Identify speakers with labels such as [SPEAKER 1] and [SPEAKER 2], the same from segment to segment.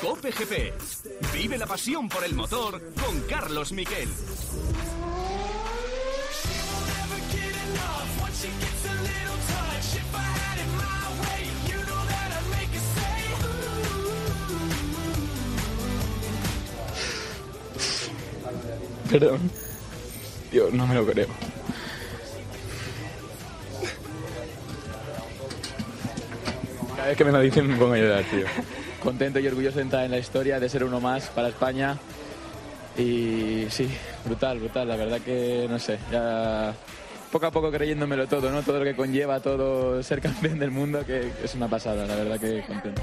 [SPEAKER 1] Cope GP. Vive la pasión por el motor con Carlos Miquel.
[SPEAKER 2] Perdón. Dios, no me lo creo. Vez que me lo dicen me pongo a llorar, tío. Contento y orgulloso de entrar en la historia, de ser uno más para España. Y sí, brutal, brutal. La verdad que, no sé, ya poco a poco creyéndomelo todo, ¿no? Todo lo que conlleva, todo ser campeón del mundo, que es una pasada, la verdad que contento.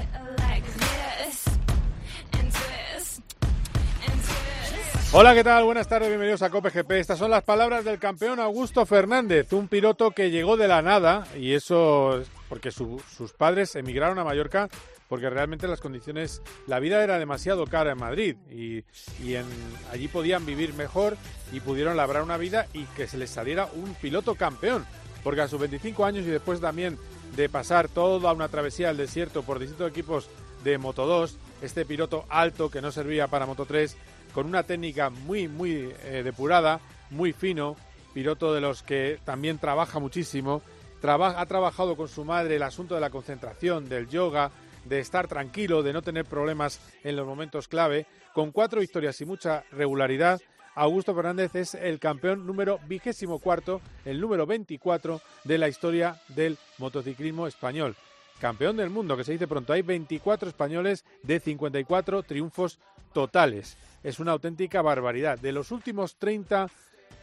[SPEAKER 3] Hola, ¿qué tal? Buenas tardes, bienvenidos a Cope GP. Estas son las palabras del campeón Augusto Fernández, un piloto que llegó de la nada y eso es porque su- sus padres emigraron a Mallorca porque realmente las condiciones, la vida era demasiado cara en Madrid y, y en, allí podían vivir mejor y pudieron labrar una vida y que se les saliera un piloto campeón. Porque a sus 25 años y después también de pasar toda una travesía del desierto por distintos equipos de Moto 2, este piloto alto que no servía para Moto 3, con una técnica muy, muy eh, depurada, muy fino, piloto de los que también trabaja muchísimo, ha trabajado con su madre el asunto de la concentración, del yoga, de estar tranquilo, de no tener problemas en los momentos clave, con cuatro victorias y mucha regularidad. Augusto Fernández es el campeón número vigésimo cuarto, el número 24 de la historia del motociclismo español. Campeón del mundo, que se dice pronto. Hay 24 españoles de 54 triunfos totales. Es una auténtica barbaridad. De los últimos 30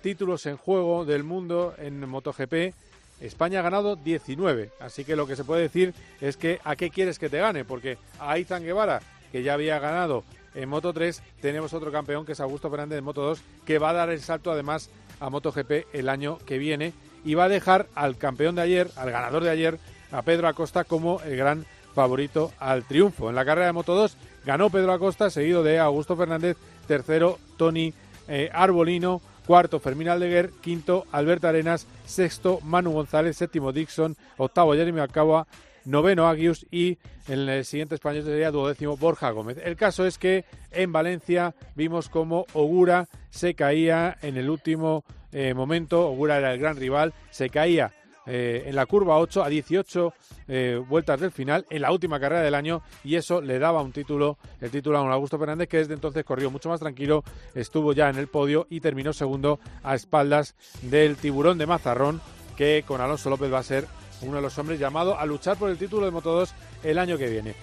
[SPEAKER 3] títulos en juego del mundo en MotoGP, España ha ganado 19. Así que lo que se puede decir es que ¿a qué quieres que te gane? Porque a Izan Guevara, que ya había ganado en Moto 3, tenemos otro campeón que es Augusto Fernández en Moto 2, que va a dar el salto además a MotoGP el año que viene y va a dejar al campeón de ayer, al ganador de ayer, a Pedro Acosta como el gran favorito al triunfo. En la carrera de Moto 2 ganó Pedro Acosta, seguido de Augusto Fernández, tercero Tony eh, Arbolino, cuarto Fermín Aldeguer, quinto Alberto Arenas, sexto Manu González, séptimo Dixon, octavo Jeremy Alcaba, noveno Agius y en el siguiente español sería duodécimo Borja Gómez. El caso es que en Valencia vimos como Ogura se caía en el último eh, momento, Ogura era el gran rival, se caía eh, en la curva 8 a 18 eh, vueltas del final en la última carrera del año y eso le daba un título, el título a un Augusto Fernández que desde entonces corrió mucho más tranquilo, estuvo ya en el podio y terminó segundo a espaldas del tiburón de Mazarrón que con Alonso López va a ser uno de los hombres llamado a luchar por el título de Moto 2 el año que viene.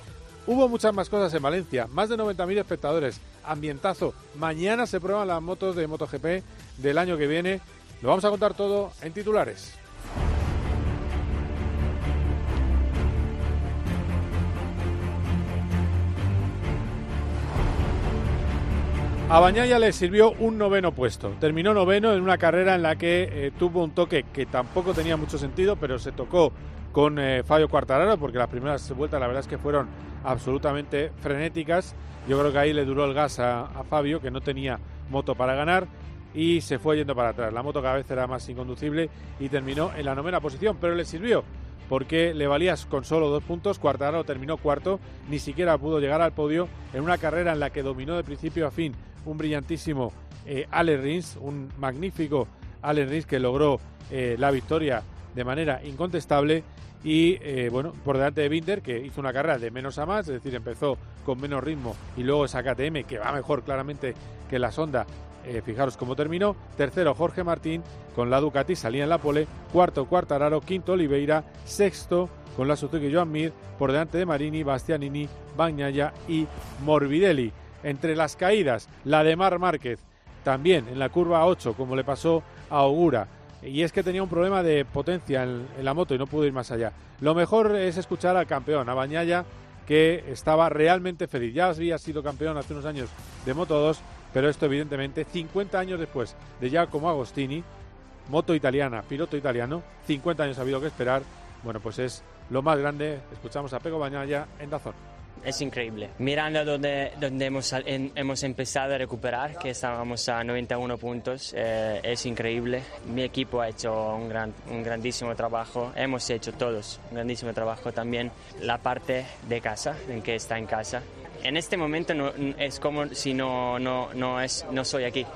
[SPEAKER 3] Hubo muchas más cosas en Valencia, más de 90.000 espectadores, ambientazo. Mañana se prueban las motos de MotoGP del año que viene. Lo vamos a contar todo en titulares. A Bañaya le sirvió un noveno puesto. Terminó noveno en una carrera en la que eh, tuvo un toque que tampoco tenía mucho sentido, pero se tocó con eh, Fabio Quartararo, porque las primeras vueltas la verdad es que fueron absolutamente frenéticas. Yo creo que ahí le duró el gas a, a Fabio, que no tenía moto para ganar, y se fue yendo para atrás. La moto cada vez era más inconducible y terminó en la novena posición, pero le sirvió porque le valías con solo dos puntos. Quartararo terminó cuarto, ni siquiera pudo llegar al podio en una carrera en la que dominó de principio a fin un brillantísimo eh, Ale Rins, un magnífico Ale Rins que logró eh, la victoria de manera incontestable y eh, bueno, por delante de Binder que hizo una carrera de menos a más, es decir, empezó con menos ritmo y luego esa KTM que va mejor claramente que la Sonda. Eh, fijaros cómo terminó. Tercero Jorge Martín con la Ducati, salía en la pole. Cuarto Cuartararo, quinto Oliveira, sexto con la Suzuki Joan Mir, por delante de Marini, Bastianini, Bagnaia y Morbidelli. Entre las caídas, la de Mar Márquez, también en la curva 8, como le pasó a Ogura. Y es que tenía un problema de potencia en, la moto y no pudo ir más allá. Lo mejor es escuchar al campeón, a Bañaya, que estaba realmente feliz. Ya había sido campeón hace unos años de Moto 2, pero esto evidentemente 50 años después de Giacomo Agostini, moto italiana, piloto italiano, 50 años ha habido que esperar. Bueno, pues es lo más grande. Escuchamos a Pego Bañaya en Dazón.
[SPEAKER 4] Es increíble. Mirando donde, donde hemos, hemos empezado a recuperar, que estábamos a 91 puntos, eh, es increíble. Mi equipo ha hecho un, gran, un grandísimo trabajo, hemos hecho todos un grandísimo trabajo también. La parte de casa, en que está en casa, en este momento no, es como si no, no, no, es, no soy aquí.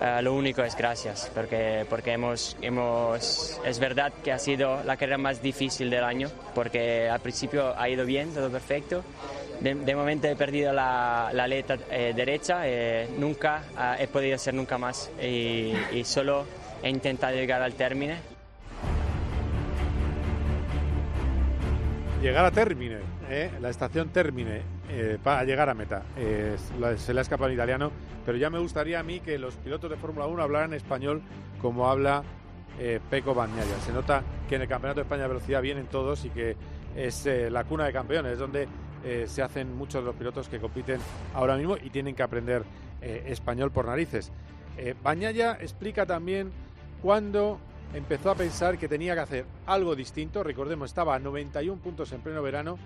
[SPEAKER 4] Eh, lo único es gracias, porque, porque hemos, hemos, es verdad que ha sido la carrera más difícil del año, porque al principio ha ido bien, todo perfecto. De, momento he perdido la, la aleta eh, derecha, eh, nunca he podido hacer nunca más y, solo he intentado llegar al término.
[SPEAKER 3] Llegar a término, la estación términe eh, para llegar a meta. se le ha escapado en italiano, pero ya me gustaría a mí que los pilotos de Fórmula 1 hablaran español como habla eh, Peco Bagnaia. Se nota que en el Campeonato de España de Velocidad vienen todos y que es eh, la cuna de campeones, es donde se hacen muchos de los pilotos que compiten ahora mismo y tienen que aprender español por narices. Bagnaia explica también cuándo empezó a pensar que tenía que hacer algo distinto. Recordemos, estaba a 91 puntos en pleno verano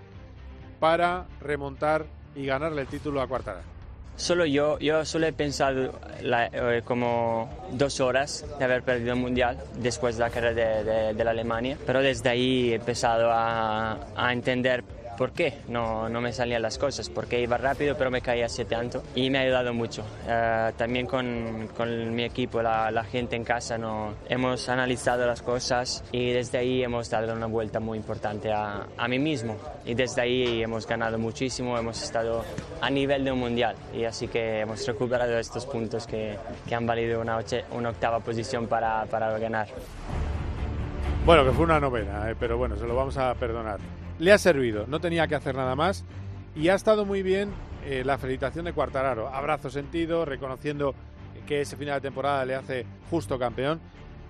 [SPEAKER 3] para remontar y ganarle el título a Cuartararo?
[SPEAKER 4] Solo yo, yo solo he pensado eh, como dos horas de haber perdido el mundial después de la carrera de, la Alemania, pero desde ahí he empezado a, a entender por qué no, no me salían las cosas, porque iba rápido pero me caía así tanto. Y me ha ayudado mucho. Eh, también con, con, mi equipo, la, la, gente en casa, no, hemos analizado las cosas y desde ahí hemos dado una vuelta muy importante a, a mí mismo. Y desde ahí hemos ganado muchísimo, hemos estado a nivel de un mundial. Y así que hemos recuperado estos puntos que, que han valido una, una octava posición para, para ganar.
[SPEAKER 3] Bueno, que fue una novena, eh, pero bueno, se lo vamos a perdonar le ha servido, no tenía que hacer nada más y ha estado muy bien eh, la felicitación de Cuartararo. Abrazo sentido, reconociendo que ese final de temporada le hace justo campeón.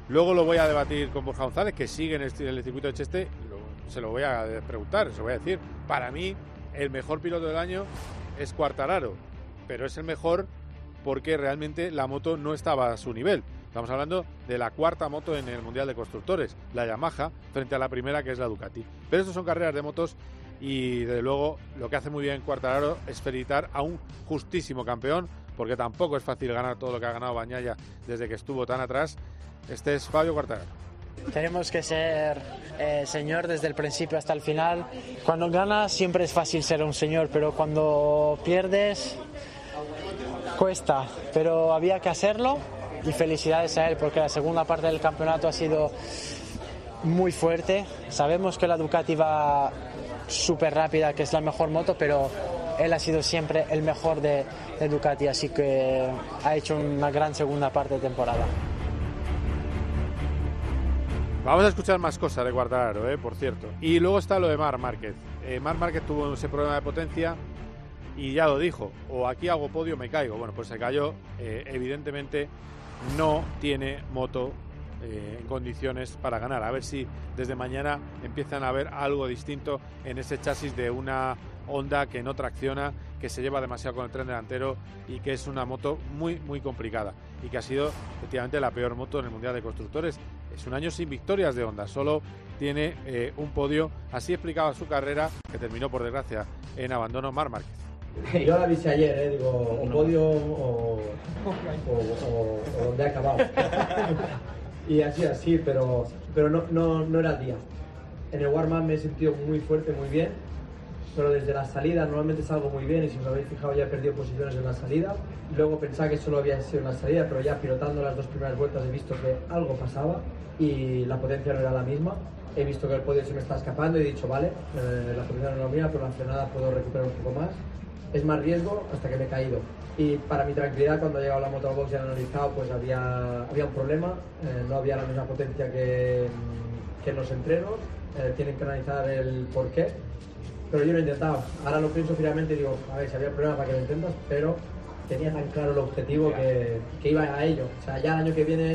[SPEAKER 3] Luego lo voy a debatir con Borja González, que sigue en el, circuito de Cheste, se lo voy a preguntar, se lo voy a decir. Para mí, el mejor piloto del año es Cuartararo, pero es el mejor porque realmente la moto no estaba a su nivel. Estamos hablando de la cuarta moto en el Mundial de Constructores, la Yamaha, frente a la primera que es la Ducati. Pero estos son carreras de motos y desde luego lo que hace muy bien Cuartararo es felicitar a un justísimo campeón, porque tampoco es fácil ganar todo lo que ha ganado Bañaya desde que estuvo tan atrás. Este es Fabio Cuartararo.
[SPEAKER 5] Tenemos que ser eh, señor desde el principio hasta el final. Cuando ganas siempre es fácil ser un señor, pero cuando pierdes cuesta. Pero había que hacerlo y felicidades a él porque la segunda parte del campeonato ha sido muy fuerte. Sabemos que la Ducati va súper rápida, que es la mejor moto, pero él ha sido siempre el mejor de, Ducati, así que ha hecho una gran segunda parte de temporada.
[SPEAKER 3] Vamos a escuchar más cosas de Guardaro, ¿eh? por cierto. Y luego está lo de Mar Márquez. Eh, Mar Márquez tuvo ese problema de potencia y ya lo dijo, o aquí hago podio me caigo. Bueno, pues se cayó, eh, evidentemente no tiene moto eh, en condiciones para ganar. A ver si desde mañana empiezan a ver algo distinto en ese chasis de una Honda que no tracciona, que se lleva demasiado con el tren delantero y que es una moto muy, muy complicada y que ha sido efectivamente la peor moto en el Mundial de Constructores. Es un año sin victorias de Honda, solo tiene eh, un podio. Así explicaba su carrera, que terminó por desgracia en abandono Mar Márquez.
[SPEAKER 6] Yo la vi ayer, ¿eh? digo, o podio o, o, donde ha acabado. y así, así, pero, pero no, no, no era el día. En el warm me he sentido muy fuerte, muy bien, pero desde la salida normalmente salgo muy bien y si os habéis fijado ya he perdido posiciones en la salida. Luego pensaba que solo había sido en la salida, pero ya pilotando las dos primeras vueltas he visto que algo pasaba y la potencia no era la misma. He visto que el podio se me está escapando y he dicho, vale, eh, la potencia no es la mía, pero la frenada puedo recuperar un poco más es más riesgo hasta que me he caído. Y para mi tranquilidad, cuando ha llegado la moto box y han analizado, pues había, había un problema, eh, no había la misma potencia que, que en los entrenos, eh, tienen que analizar el por qué, pero yo lo he intentado. Ahora lo pienso finalmente y digo, a ver, si había problema para que lo intentas, pero tenía tan claro el objetivo que, que iba a ello. O sea, ya el año que viene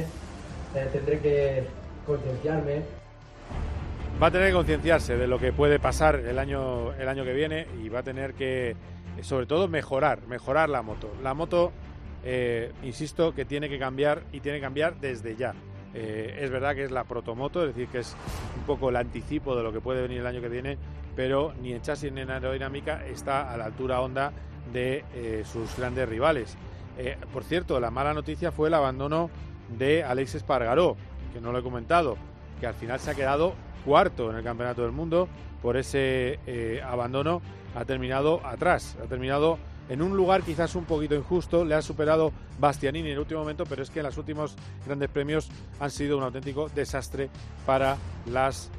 [SPEAKER 6] eh, tendré que concienciarme.
[SPEAKER 3] Va a tener que concienciarse de lo que puede pasar el año, el año que viene y va a tener que sobre todo mejorar, mejorar la moto. La moto, eh, insisto, que tiene que cambiar y tiene que cambiar desde ya. Eh, es verdad que es la protomoto, es decir, que es un poco el anticipo de lo que puede venir el año que viene, pero ni en chasis ni en aerodinámica está a la altura Honda de eh, sus grandes rivales. Eh, por cierto, la mala noticia fue el abandono de Alex Espargaró, que no lo he comentado, que al final se ha quedado cuarto en el Campeonato del Mundo por ese eh, abandono, ha terminado atrás, ha terminado en un lugar quizás un poquito injusto, le ha superado Bastianini en el último momento, pero es que en los últimos grandes premios han sido un auténtico desastre para las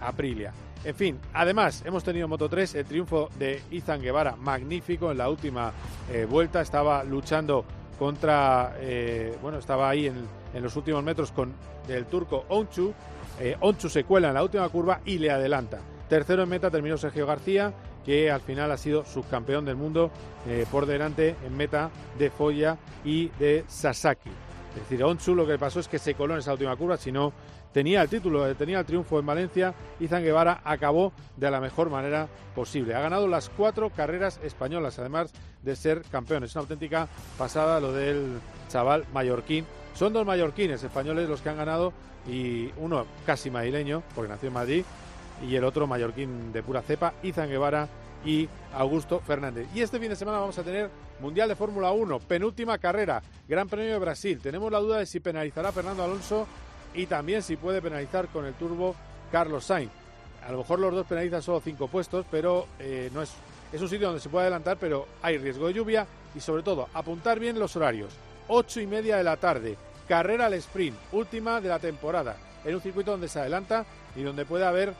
[SPEAKER 3] Aprilia. En fin, además hemos tenido en Moto 3 el triunfo de Izan Guevara, magnífico en la última eh, vuelta, estaba luchando contra, eh, bueno, estaba ahí en, los últimos metros con el turco Onchu, eh, Onchu se cuela en la última curva y le adelanta. Tercero en meta terminó Sergio García, que al final ha sido subcampeón del mundo por delante en meta de Foya y de Sasaki. Es decir, Onchu lo que pasó es que se coló en esa última curva, si no tenía el título, eh, tenía el triunfo en Valencia y Zanguevara acabó de la mejor manera posible. Ha ganado las cuatro carreras españolas, además de ser campeón. Es una auténtica pasada lo del chaval mallorquín. Son dos mallorquines españoles los que han ganado y uno casi madrileño, porque nació en Madrid, y el otro mallorquín de pura cepa, Izan Guevara y Augusto Fernández. Y este fin de semana vamos a tener Mundial de Fórmula 1, penúltima carrera, Gran Premio de Brasil. Tenemos la duda de si penalizará Fernando Alonso y también si puede penalizar con el turbo Carlos Sainz. A lo mejor los dos penalizan solo cinco puestos, pero eh, no es, es un sitio donde se puede adelantar, pero hay riesgo de lluvia y sobre todo apuntar bien los horarios. Ocho y media de la tarde, carrera al sprint, última de la temporada, en un circuito donde se adelanta y donde puede haber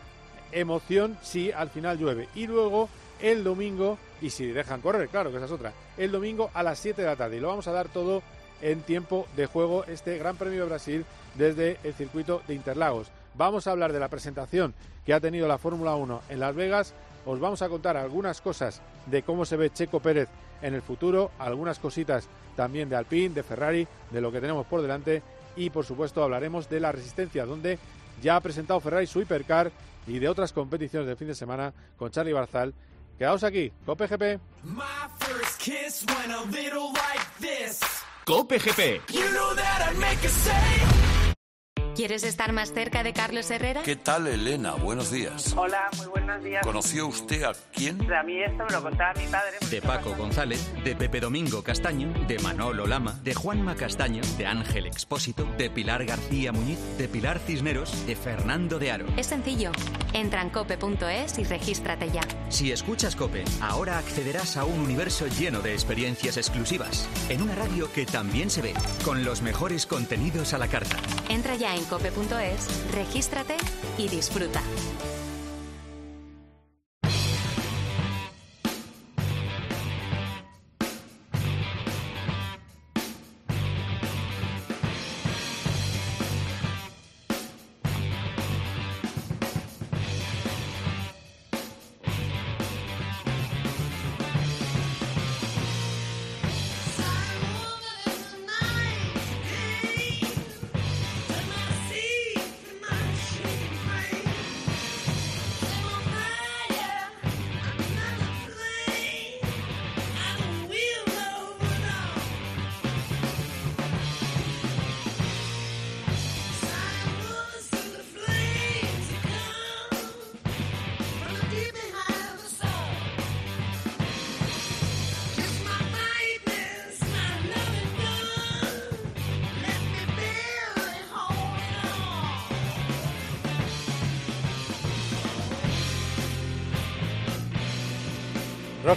[SPEAKER 3] emoción si al final llueve. Y luego el domingo, y si dejan correr, claro que esa es otra, el domingo a las 7 de la tarde. Y lo vamos a dar todo en tiempo de juego este Gran Premio de Brasil desde el circuito de Interlagos. Vamos a hablar de la presentación que ha tenido la Fórmula 1 en Las Vegas. Os vamos a contar algunas cosas de cómo se ve Checo Pérez en el futuro, algunas cositas también de Alpine, de Ferrari, de lo que tenemos por delante y por supuesto hablaremos de la resistencia donde ya ha presentado Ferrari su hipercar y de otras competiciones del fin de semana con Charlie Barzal. Quedaos aquí, Cope GP.
[SPEAKER 1] Cope GP.
[SPEAKER 7] ¿Quieres estar más cerca de Carlos Herrera?
[SPEAKER 8] ¿Qué tal, Elena? Buenos días.
[SPEAKER 9] Hola, muy buenos días.
[SPEAKER 8] ¿Conoció usted a quién?
[SPEAKER 9] A mí esto me lo contaba mi padre.
[SPEAKER 10] De Paco González, de Pepe Domingo Castaño, de Manolo Lama, de Juanma Castaño, de Ángel Expósito, de Pilar García Muñiz, de Pilar Cisneros, de Fernando de Aro.
[SPEAKER 7] Es sencillo. Entra en cope.es y regístrate ya.
[SPEAKER 10] Si escuchas Cope, ahora accederás a un universo lleno de experiencias exclusivas, en una radio que también se ve, con los mejores contenidos a la carta.
[SPEAKER 7] Entra ya en cope.es, regístrate y disfruta.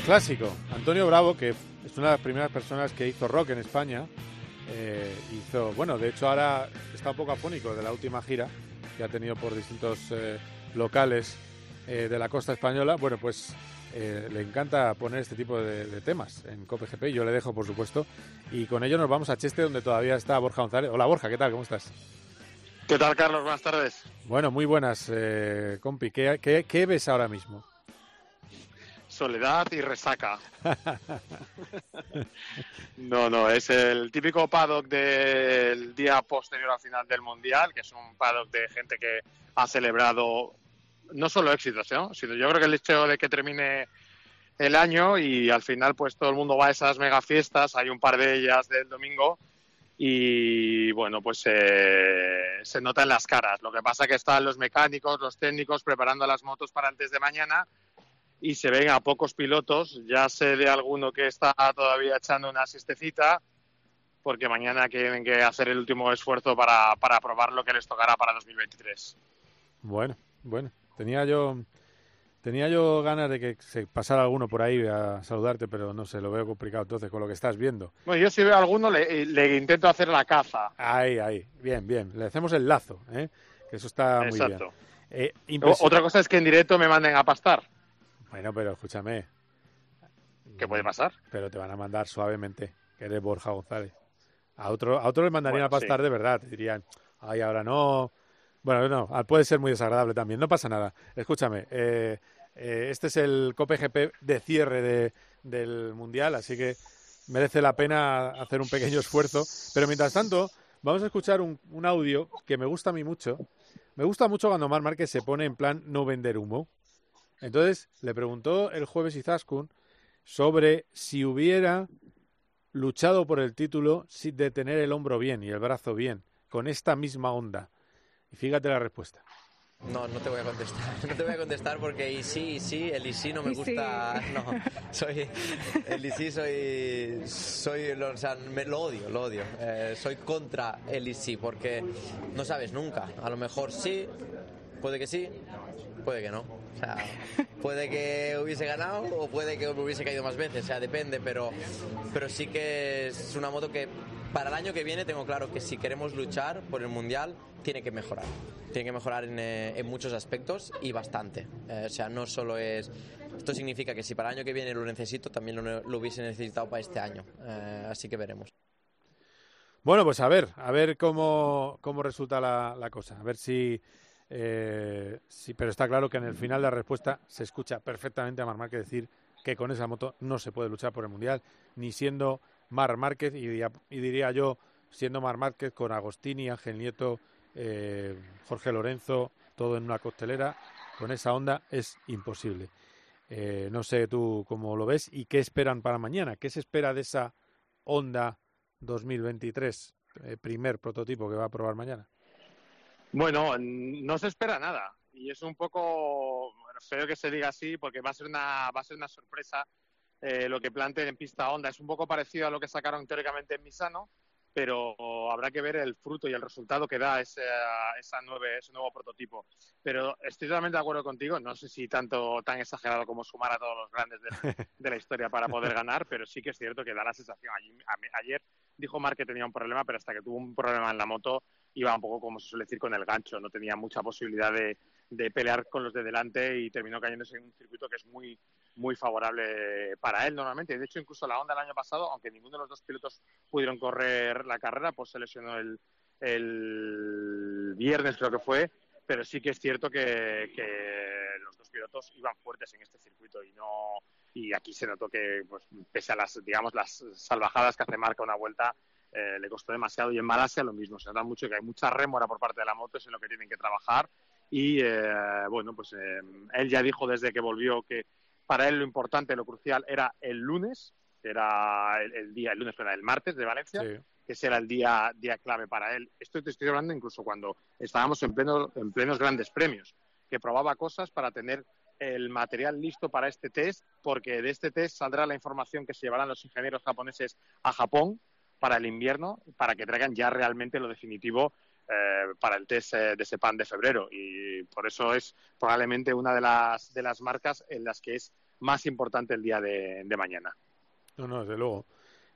[SPEAKER 3] Rock clásico. Antonio Bravo, que es una de las primeras personas que hizo rock en España, eh, hizo, bueno, de hecho ahora está un poco afónico de la última gira que ha tenido por distintos eh, locales eh, de la costa española. Bueno, pues le encanta poner este tipo de, temas en COPGP, yo le dejo, por supuesto. Y con ello nos vamos a Cheste, donde todavía está Borja González. Hola Borja, ¿qué tal? ¿Cómo estás?
[SPEAKER 11] ¿Qué tal, Carlos? Buenas tardes.
[SPEAKER 3] Bueno, muy buenas, compi. qué ves ahora mismo?
[SPEAKER 11] Soledad y resaca. no, no, es el típico paddock del día posterior al final del Mundial, que es un paddock de gente que ha celebrado no solo éxitos, sino yo creo que el hecho de que termine el año y al final pues todo el mundo va a esas mega fiestas, hay un par de ellas del domingo y bueno, pues eh, se nota en las caras. Lo que pasa que están los mecánicos, los técnicos preparando las motos para antes de mañana y se ven a pocos pilotos. Ya sé de alguno que está todavía echando una siestecita porque mañana tienen que hacer el último esfuerzo para, para probar lo que les tocará para 2023.
[SPEAKER 3] Bueno, bueno, tenía yo tenía yo ganas de que se pasara alguno por ahí a saludarte, pero no sé, lo veo complicado entonces con lo que estás viendo.
[SPEAKER 11] Bueno, yo si veo a alguno le, le intento hacer la caza.
[SPEAKER 3] Ahí, ahí, bien, bien, le hacemos el lazo, ¿eh? que eso está muy bien.
[SPEAKER 11] Eh, Otra cosa es que en directo me manden a pastar.
[SPEAKER 3] Bueno, pero escúchame.
[SPEAKER 11] ¿Qué puede pasar?
[SPEAKER 3] Pero te van a mandar suavemente, que eres Borja González. A otro, a otro le mandarían a pastar de verdad, dirían, ay, ahora no. Bueno, no, ah, puede ser muy desagradable también, no pasa nada. Escúchame, eh, eh, este es el COPE GP de cierre de, del Mundial, así que merece la pena hacer un pequeño esfuerzo. Pero mientras tanto, vamos a escuchar un, un audio que me gusta a mí mucho. Me gusta mucho cuando Mar Márquez se pone en plan no vender humo. Entonces, le preguntó el jueves Izaskun sobre si hubiera luchado por el título de tener el hombro bien y el brazo bien, con esta misma onda. Y fíjate la respuesta.
[SPEAKER 12] No, no te voy a contestar. No te voy a contestar porque y sí, y sí, el y sí no me gusta. No, soy. El y sí soy. Soy. O sea, me, lo odio, lo odio. Eh, soy contra el y sí porque no sabes nunca. A lo mejor sí, puede que sí, puede que no. O sea, puede que hubiese ganado o puede que hubiese caído más veces, o sea, depende, pero, pero sí que es una moto que para el año que viene tengo claro que si queremos luchar por el Mundial, tiene que mejorar. Tiene que mejorar en, eh, muchos aspectos y bastante. Eh, o sea, no solo es... Esto significa que si para el año que viene lo necesito, también lo, hubiese necesitado para este año. Eh, así que veremos.
[SPEAKER 3] Bueno, pues a ver, a ver cómo, cómo resulta la cosa. A ver si eh, sí, pero está claro que en el final de la respuesta se escucha perfectamente a Mar Márquez decir que con esa moto no se puede luchar por el Mundial, ni siendo Mar Márquez, y diría, y diría yo, siendo Mar Márquez con Agostini, Ángel Nieto, eh, Jorge Lorenzo, todo en una costelera, con esa onda es imposible. Eh, no sé tú cómo lo ves y qué esperan para mañana. ¿Qué se espera de esa Honda 2023, eh, primer prototipo que va a probar mañana?
[SPEAKER 11] Bueno, no se espera nada y es un poco feo que se diga así porque va a ser una va a ser una sorpresa eh, lo que planteen en pista Honda. Es un poco parecido a lo que sacaron teóricamente en Misano, pero habrá que ver el fruto y el resultado que da ese, esa nuevo prototipo. Pero estoy totalmente de acuerdo contigo, no sé si tanto tan exagerado como sumar a todos los grandes de, de la historia para poder ganar, pero sí que es cierto que da la sensación. Ayer dijo Mark que tenía un problema, pero hasta que tuvo un problema en la moto iba un poco, como se suele decir, con el gancho. No tenía mucha posibilidad de, de pelear con los de delante y terminó cayéndose en un circuito que es muy, muy favorable para él normalmente. De hecho, incluso la Honda el año pasado, aunque ninguno de los dos pilotos pudieron correr la carrera, pues se lesionó el, el viernes, creo que fue, pero sí que es cierto que, que los dos pilotos iban fuertes en este circuito y no y aquí se notó que pues pese a las digamos las salvajadas que hace marca una vuelta eh, le costó demasiado y en Malasia lo mismo se nota mucho que hay mucha rémora por parte de la moto es en lo que tienen que trabajar y eh, bueno pues eh, él ya dijo desde que volvió que para él lo importante lo crucial era el lunes que era el, día el lunes era el martes de Valencia sí. que ese era el día día clave para él esto te estoy hablando incluso cuando estábamos en pleno en plenos grandes premios que probaba cosas para tener el material listo para este test, porque de este test saldrá la información que se llevarán los ingenieros japoneses a Japón para el invierno, para que traigan ya realmente lo definitivo eh, para el test eh, de Sepan de febrero. Y por eso es probablemente una de las, de las marcas en las que es más importante el día de, de mañana.
[SPEAKER 3] No, no, desde luego.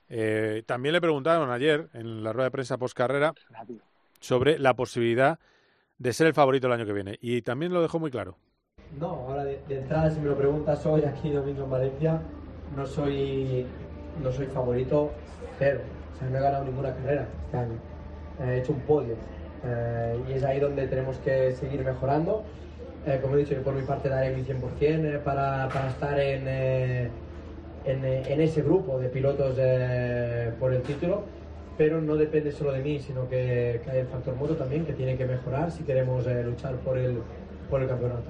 [SPEAKER 3] Eh, también le preguntaron ayer en la rueda de prensa post carrera sobre la posibilidad de ser el favorito el año que viene. Y también lo dejó muy claro.
[SPEAKER 6] No, ahora de, de, entrada si me lo preguntas hoy aquí domingo en Valencia, no soy, no soy favorito cero. O sea, no he ganado ninguna carrera este año. He hecho un podio. Eh, y es ahí donde tenemos que seguir mejorando. Eh, como he dicho, yo por mi parte daré mi 100% eh, para, para estar en, eh, en, en, ese grupo de pilotos eh, por el título. Pero no depende solo de mí, sino que, que hay el factor moto también que tiene que mejorar si queremos eh, luchar por el, por el campeonato.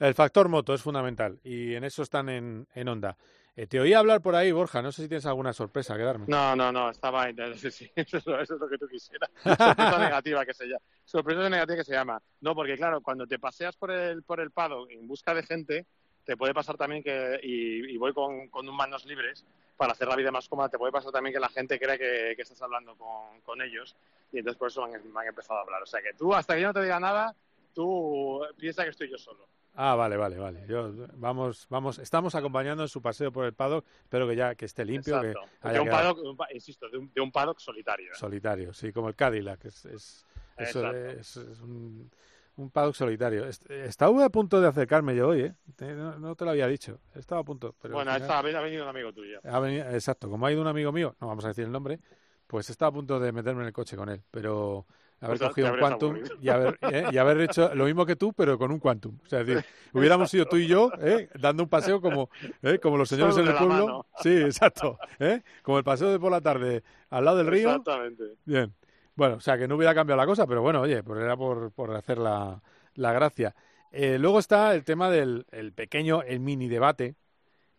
[SPEAKER 3] El factor moto es fundamental y en eso están en, en onda. Eh, te oí hablar por ahí, Borja, no sé si tienes alguna sorpresa que darme.
[SPEAKER 11] No, no, no, estaba sí, eso, es lo, eso es lo que tú quisieras. Sorpresa negativa que se llama. Sorpresa negativa que se llama. No, porque claro, cuando te paseas por el por el paddock en busca de gente, te puede pasar también que, y, y voy con, con un manos libres para hacer la vida más cómoda, te puede pasar también que la gente cree que, que estás hablando con, con ellos y entonces por eso me han, me han empezado a hablar. O sea que tú, hasta que yo no te diga nada, tú piensa que estoy yo solo.
[SPEAKER 3] Ah, vale, vale, vale. Yo, vamos, vamos, estamos acompañando en su paseo por el paddock. Espero que ya que esté limpio,
[SPEAKER 11] de un paddock, un insisto, de un, de un paddock solitario. ¿eh?
[SPEAKER 3] solitario, sí, como el Cadillac. Es, es, eso es, es un, un paddock solitario. Est- Estaba a punto de acercarme yo hoy, ¿eh? No, no te lo había dicho. Estaba a punto. Pero
[SPEAKER 11] bueno,
[SPEAKER 3] final-
[SPEAKER 11] está, ha venido un amigo tuyo.
[SPEAKER 3] ha venido- exacto, como ha ido un amigo mío, no vamos a decir el nombre, pues estaba a punto de meterme en el coche con él, pero haber
[SPEAKER 11] Pues
[SPEAKER 3] cogido un Quantum y haber, ¿eh? y haber hecho lo mismo que tú, pero con un Quantum. O sea, es decir, hubiéramos sido tú y yo ¿eh? dando un paseo como, ¿eh? como los señores en el pueblo. Sí, exacto. ¿eh? Como el paseo de por la tarde al lado del río.
[SPEAKER 11] Exactamente.
[SPEAKER 3] Bien. Bueno, o sea, que no hubiera cambiado la cosa, pero bueno, oye, pues era por, por hacer la, la gracia. Eh, luego está el tema del el pequeño, el mini debate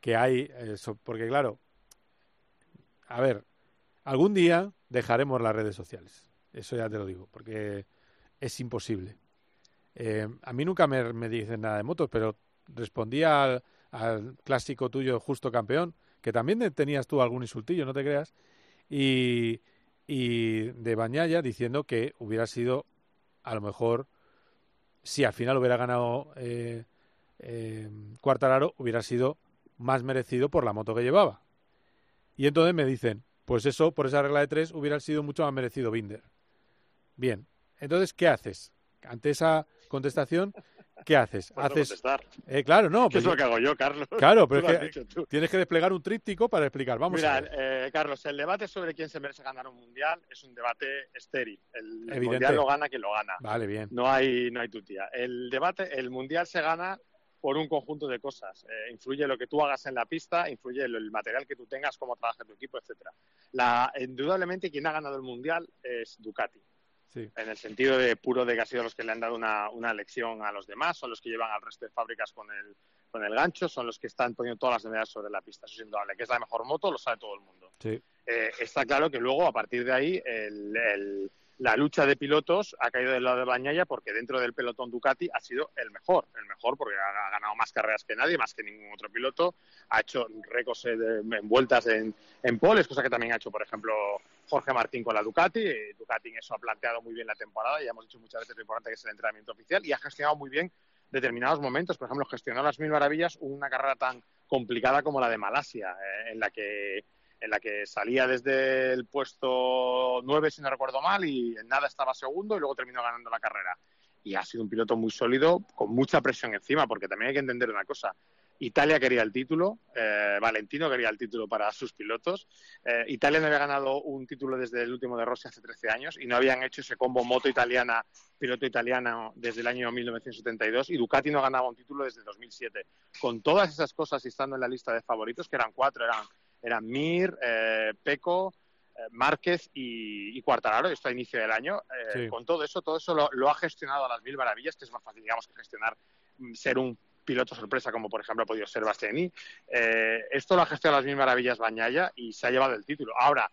[SPEAKER 3] que hay, eh, so- porque claro, a ver, algún día dejaremos las redes sociales, eso ya te lo digo, porque es imposible. Eh, a mí nunca me, me dicen nada de motos, pero respondía al, al clásico tuyo, justo campeón, que también tenías tú algún insultillo, no te creas, y, y de Bañaya diciendo que hubiera sido, a lo mejor, si al final hubiera ganado eh, eh, hubiera sido más merecido por la moto que llevaba. Y entonces me dicen, pues eso, por esa regla de tres, hubiera sido mucho más merecido Binder. Bien, entonces, ¿qué haces? Ante esa contestación, ¿qué haces?
[SPEAKER 11] Pues
[SPEAKER 3] haces. Eh, claro, no.
[SPEAKER 11] ¿Qué es
[SPEAKER 3] pero
[SPEAKER 11] lo que hago yo, Carlos?
[SPEAKER 3] Claro, pero es que
[SPEAKER 11] dicho
[SPEAKER 3] tienes que desplegar un tríptico para explicar. Vamos
[SPEAKER 11] Mira,
[SPEAKER 3] a ver.
[SPEAKER 11] eh, Carlos, el debate sobre quién se merece ganar un mundial es un debate estéril. El, mundial lo gana quien lo gana.
[SPEAKER 3] Vale, bien.
[SPEAKER 11] No hay, no hay tutía. El debate, el mundial se gana por un conjunto de cosas. Eh, influye lo que tú hagas en la pista, influye el, el material que tú tengas, cómo trabaja tu equipo, etcétera. La, indudablemente quien ha ganado el mundial es Ducati.
[SPEAKER 3] Sí.
[SPEAKER 11] En el sentido de puro de que ha sido los que le han dado una, una lección a los demás, son los que llevan al resto de fábricas con el, con el gancho, son los que están poniendo todas las medallas sobre la pista. Eso es indudable. Que es la mejor moto, lo sabe todo el mundo.
[SPEAKER 3] Sí.
[SPEAKER 11] Eh, está claro que luego, a partir de ahí, el- el- la lucha de pilotos ha caído del lado de Bañaya porque dentro del pelotón Ducati ha sido el mejor. El mejor porque ha, ganado más carreras que nadie, más que ningún otro piloto. Ha hecho récords eh, en vueltas en, en poles, cosa que también ha hecho, por ejemplo, Jorge Martín con la Ducati. Ducati en eso ha planteado muy bien la temporada. Ya hemos dicho muchas veces lo importante que es el entrenamiento oficial y ha gestionado muy bien determinados momentos. Por ejemplo, gestionó las mil maravillas una carrera tan complicada como la de Malasia, eh, en la que en la que salía desde el puesto 9, si no recuerdo mal, y en nada estaba segundo y luego terminó ganando la carrera. Y ha sido un piloto muy sólido, con mucha presión encima, porque también hay que entender una cosa. Italia quería el título, eh, Valentino quería el título para sus pilotos. Eh, Italia no había ganado un título desde el último de Rossi hace 13 años y no habían hecho ese combo moto italiana, piloto italiano desde el año 1972 y Ducati no ganaba un título desde 2007. Con todas esas cosas y estando en la lista de favoritos, que eran cuatro, eran, eran Mir, eh, Peco, eh, Márquez y, y Quartararo, esto a inicio del año. Eh,
[SPEAKER 3] Sí.
[SPEAKER 11] Con todo eso, todo eso lo, lo ha gestionado a las mil maravillas, que es más fácil, digamos, que gestionar mm, ser un piloto sorpresa, como por ejemplo ha podido ser Bastiani. Eh, esto lo ha gestionado a las mil maravillas Bañaya y se ha llevado el título. Ahora,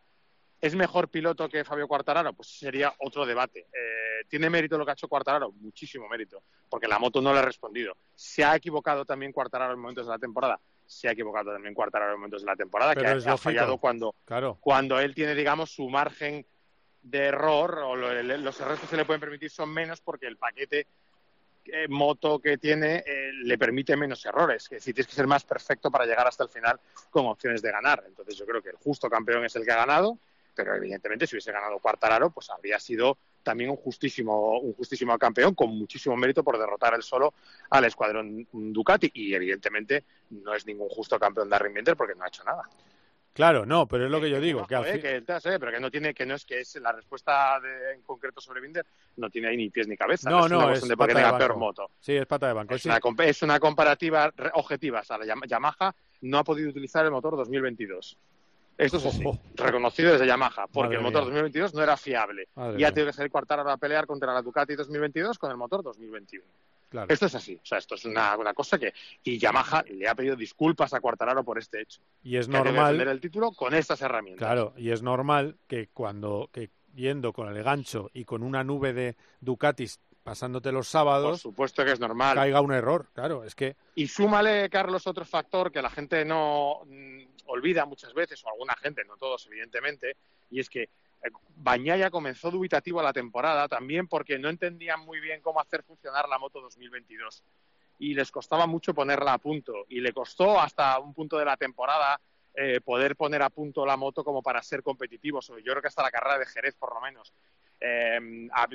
[SPEAKER 11] ¿es mejor piloto que Fabio Quartararo? Pues sería otro debate. Eh, ¿Tiene mérito lo que ha hecho Quartararo? Muchísimo mérito, porque la moto no le ha respondido. ¿Se ha equivocado también Quartararo en momentos de la temporada? Se ha equivocado también Quartararo en momentos de la temporada,
[SPEAKER 3] Pero
[SPEAKER 11] que ha, fallado cuando,
[SPEAKER 3] Claro.
[SPEAKER 11] cuando él tiene, digamos, su margen de error o lo- los errores que se le pueden permitir son menos porque el paquete eh, moto que tiene eh, le permite menos errores. Es decir, tienes que ser más perfecto para llegar hasta el final con opciones de ganar. Entonces yo creo que el justo campeón es el que ha ganado, pero evidentemente si hubiese ganado Quartararo, pues habría sido también un justísimo, un justísimo campeón con muchísimo mérito por derrotar él solo al escuadrón Ducati. Y evidentemente no es ningún justo campeón Darren Binder porque no ha hecho nada.
[SPEAKER 3] Claro, no, pero es lo que yo digo. Que al
[SPEAKER 11] eh,
[SPEAKER 3] fin-
[SPEAKER 11] que pero que no tiene, que no es que es la respuesta de- en concreto sobre Binder, no tiene ahí ni pies ni cabeza.
[SPEAKER 3] No,
[SPEAKER 11] es una
[SPEAKER 3] no,
[SPEAKER 11] cuestión
[SPEAKER 3] es
[SPEAKER 11] de por qué
[SPEAKER 3] pata de
[SPEAKER 11] peor moto.
[SPEAKER 3] Sí, es pata de banco.
[SPEAKER 11] Es
[SPEAKER 3] sí.
[SPEAKER 11] una, es una comparativa objetiva. O sea, la Yam- Yamaha no ha podido utilizar el motor 2022. Esto es así, reconocido desde Yamaha, porque
[SPEAKER 3] Madre
[SPEAKER 11] el motor
[SPEAKER 3] mía.
[SPEAKER 11] 2022 no era fiable.
[SPEAKER 3] Madre
[SPEAKER 11] y ha tenido que salir Quartararo a pelear contra la Ducati 2022 con el motor 2021.
[SPEAKER 3] Claro.
[SPEAKER 11] Esto es así, o sea, esto es una, una cosa que... Y Yamaha le ha pedido disculpas a Quartararo por este hecho.
[SPEAKER 3] Y es
[SPEAKER 11] que
[SPEAKER 3] normal.
[SPEAKER 11] el título con estas herramientas.
[SPEAKER 3] Claro, y es normal que cuando que yendo con el gancho y con una nube de Ducatis pasándote los
[SPEAKER 11] Por
[SPEAKER 3] sábados,
[SPEAKER 11] supuesto que es normal.
[SPEAKER 3] caiga un error. Claro, es que
[SPEAKER 11] Y súmale, Carlos, otro factor que la gente no mm, olvida muchas veces, o alguna gente, no todos, evidentemente, y es que eh, Bañaya comenzó dubitativo la temporada también porque no entendían muy bien cómo hacer funcionar la moto 2022 y les costaba mucho ponerla a punto y le costó hasta un punto de la temporada eh, poder poner a punto la moto como para ser competitivos. Yo creo que hasta la carrera de Jerez, por lo menos. Eh, a-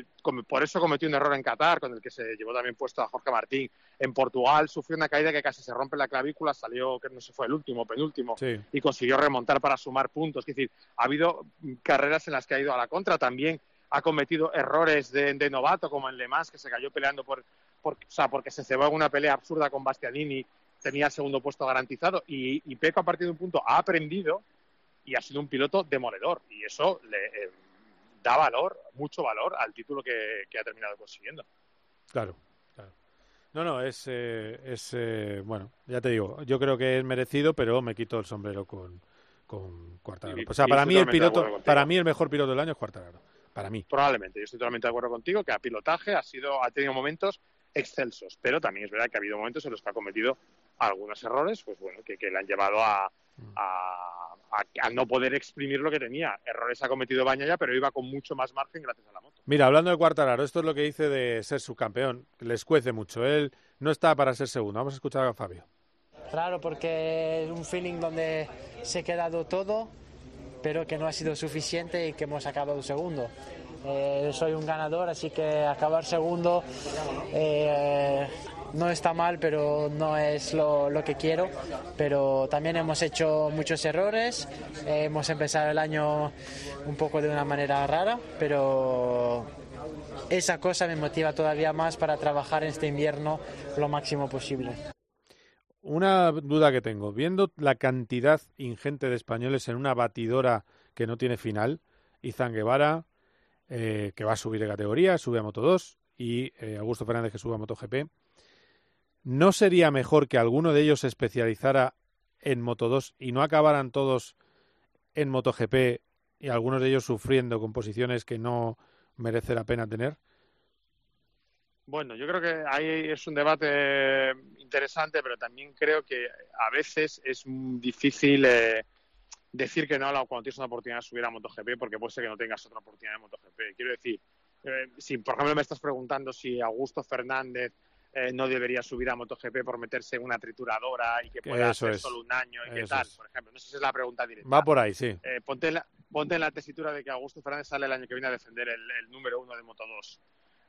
[SPEAKER 11] por eso cometió un error en Qatar, con el que se llevó también puesto a Jorge Martín. En Portugal sufrió una caída que casi se rompe la clavícula, salió, que no sé, fue el último, penúltimo,
[SPEAKER 3] sí,
[SPEAKER 11] y consiguió remontar para sumar puntos. Es decir, ha habido carreras en las que ha ido a la contra. También ha cometido errores de, de novato, como en Le Mans, que se cayó peleando por, por- o sea, porque se cebó en una pelea absurda con Bastianini, tenía el segundo puesto garantizado. Y, y Pecco, a partir de un punto, ha aprendido y ha sido un piloto demoledor. Y eso le eh, da valor, mucho valor, al título que, que ha terminado consiguiendo.
[SPEAKER 3] claro, claro. No, no, es, eh, es eh, bueno, ya te digo, yo creo que es merecido, pero me quito el sombrero con, con Quartararo.
[SPEAKER 11] Y-
[SPEAKER 3] O sea, para mí el piloto, para mí el mejor piloto del año es Quartararo. Para mí.
[SPEAKER 11] Probablemente, yo estoy totalmente de acuerdo contigo que a pilotaje ha sido, ha tenido momentos excelsos, pero también es verdad que ha habido momentos en los que ha cometido algunos errores, pues bueno, que, que le han llevado a, a, a- a no poder exprimir lo que tenía. Errores ha cometido Bañaya, pero iba con mucho más margen gracias a la moto.
[SPEAKER 3] Mira, hablando de Quartararo, esto es lo que dice de ser subcampeón. Les cuece mucho. Él no está para ser segundo. Vamos a escuchar a Fabio.
[SPEAKER 5] Raro porque es un feeling donde se ha quedado todo, pero que no ha sido suficiente y que hemos acabado segundo. Eh, soy un ganador, así que acabar segundo eh, no está mal, pero no es lo, que quiero. Pero también hemos hecho muchos errores, hemos empezado el año un poco de una manera rara, pero esa cosa me motiva todavía más para trabajar en este invierno lo máximo posible.
[SPEAKER 3] Una duda que tengo. Viendo la cantidad ingente de españoles en una batidora que no tiene final, Izan Guevara, eh, que va a subir de categoría, sube a Moto 2, y eh, Augusto Fernández, que sube a MotoGP, ¿no sería mejor que alguno de ellos se especializara en Moto 2 y no acabaran todos en MotoGP y algunos de ellos sufriendo con posiciones que no merece la pena tener?
[SPEAKER 11] Bueno, yo creo que ahí es un debate interesante, pero también creo que a veces es difícil eh, decir que no cuando tienes una oportunidad de subir a MotoGP, porque puede ser que no tengas otra oportunidad de MotoGP. Quiero decir, eh, si por ejemplo me estás preguntando si Augusto Fernández eh, no debería subir a MotoGP por meterse en una trituradora y que pueda
[SPEAKER 3] Eso
[SPEAKER 11] hacer
[SPEAKER 3] es.
[SPEAKER 11] solo un año y qué tal,
[SPEAKER 3] es.
[SPEAKER 11] por ejemplo. No sé si es la pregunta directa.
[SPEAKER 3] Va por ahí, sí.
[SPEAKER 11] Eh, ponte, en la, ponte en la tesitura de que Augusto Fernández sale el año que viene a defender el, el número uno de Moto 2,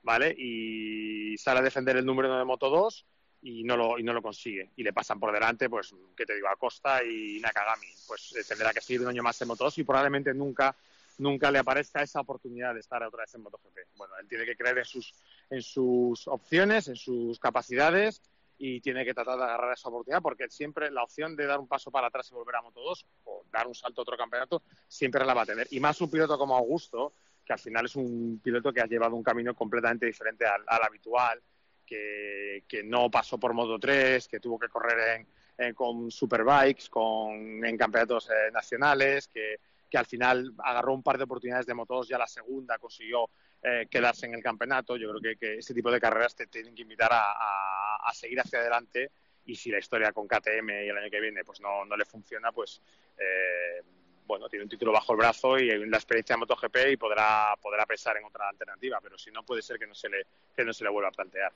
[SPEAKER 11] ¿vale? Y sale a defender el número uno de Moto 2 y no lo, y no lo consigue. Y le pasan por delante, pues, ¿qué te digo? Acosta y Nakagami. Pues eh, tendrá que seguir un año más en Moto 2 y probablemente nunca nunca le aparezca esa oportunidad de estar otra vez en MotoGP. Bueno, él tiene que creer en sus, en sus opciones, en sus capacidades y tiene que tratar de agarrar esa oportunidad porque siempre la opción de dar un paso para atrás y volver a Moto 2 o dar un salto a otro campeonato siempre la va a tener. Y más un piloto como Augusto, que al final es un piloto que ha llevado un camino completamente diferente al, al habitual, que, no pasó por Moto 3, que tuvo que correr en, en- con superbikes, con, en campeonatos eh, nacionales, que, que al final agarró un par de oportunidades de Moto 2, ya la segunda consiguió eh, quedarse en el campeonato. Yo creo que, que ese tipo de carreras te tienen que invitar a, a- a seguir hacia adelante y si la historia con KTM y el año que viene pues no, no le funciona, pues eh, bueno, tiene un título bajo el brazo y la experiencia de MotoGP y podrá, podrá pensar en otra alternativa, pero si no puede ser que no se le, que no se le vuelva a plantear.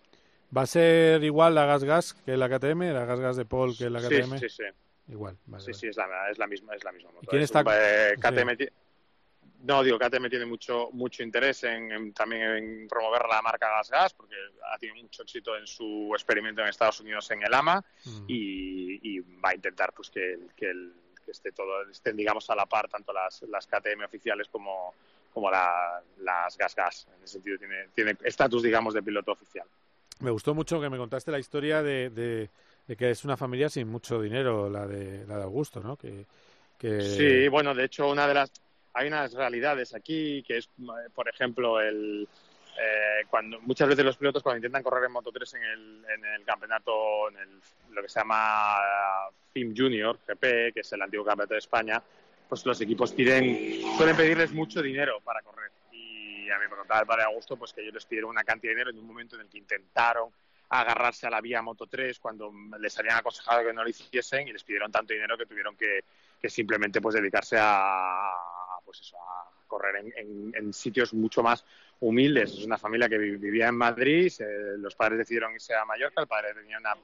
[SPEAKER 3] ¿Va a ser igual la Gas Gas que la KTM? ¿La Gas Gas de Paul que la
[SPEAKER 11] Sí,
[SPEAKER 3] KTM?
[SPEAKER 11] sí, sí.
[SPEAKER 3] Igual, vale,
[SPEAKER 11] Sí,
[SPEAKER 3] vale.
[SPEAKER 11] sí, es la, es la misma, es la misma moto.
[SPEAKER 3] ¿Y quién
[SPEAKER 11] Es
[SPEAKER 3] está-
[SPEAKER 11] un- eh,
[SPEAKER 3] sí.
[SPEAKER 11] No, digo, KTM tiene mucho mucho interés en, en- también en promover la marca Gas Gas, porque ha tenido mucho éxito en su experimento en Estados Unidos en el AMA
[SPEAKER 3] Mm.
[SPEAKER 11] y, y va a intentar pues que, el- que, el- que esté todo, estén digamos a la par tanto las, las KTM oficiales como, como la- las Gas Gas. En ese sentido tiene tiene estatus digamos de piloto oficial.
[SPEAKER 3] Me gustó mucho que me contaste la historia de, de- de que es una familia sin mucho dinero, la de, la de Augusto, ¿no? Que, que...
[SPEAKER 11] Sí, bueno, de hecho, una de las. Hay unas realidades aquí, que es, eh, por ejemplo, el, eh, cuando muchas veces los pilotos cuando intentan correr en Moto 3 en el, en el campeonato, en el, lo que se llama FIM Junior, GP, que es el antiguo campeonato de España, pues los equipos piden, suelen pedirles mucho dinero para correr. Y a mí me contaba el padre Augusto pues que ellos les pidieron una cantidad de dinero en un momento en el que intentaron agarrarse a la vía Moto 3 cuando les habían aconsejado que no lo hiciesen y les pidieron tanto dinero que tuvieron que, que simplemente pues dedicarse a pues eso a correr en, en, sitios mucho más humildes. Es una familia que vivía en Madrid los padres decidieron irse a Mallorca el padre tenía una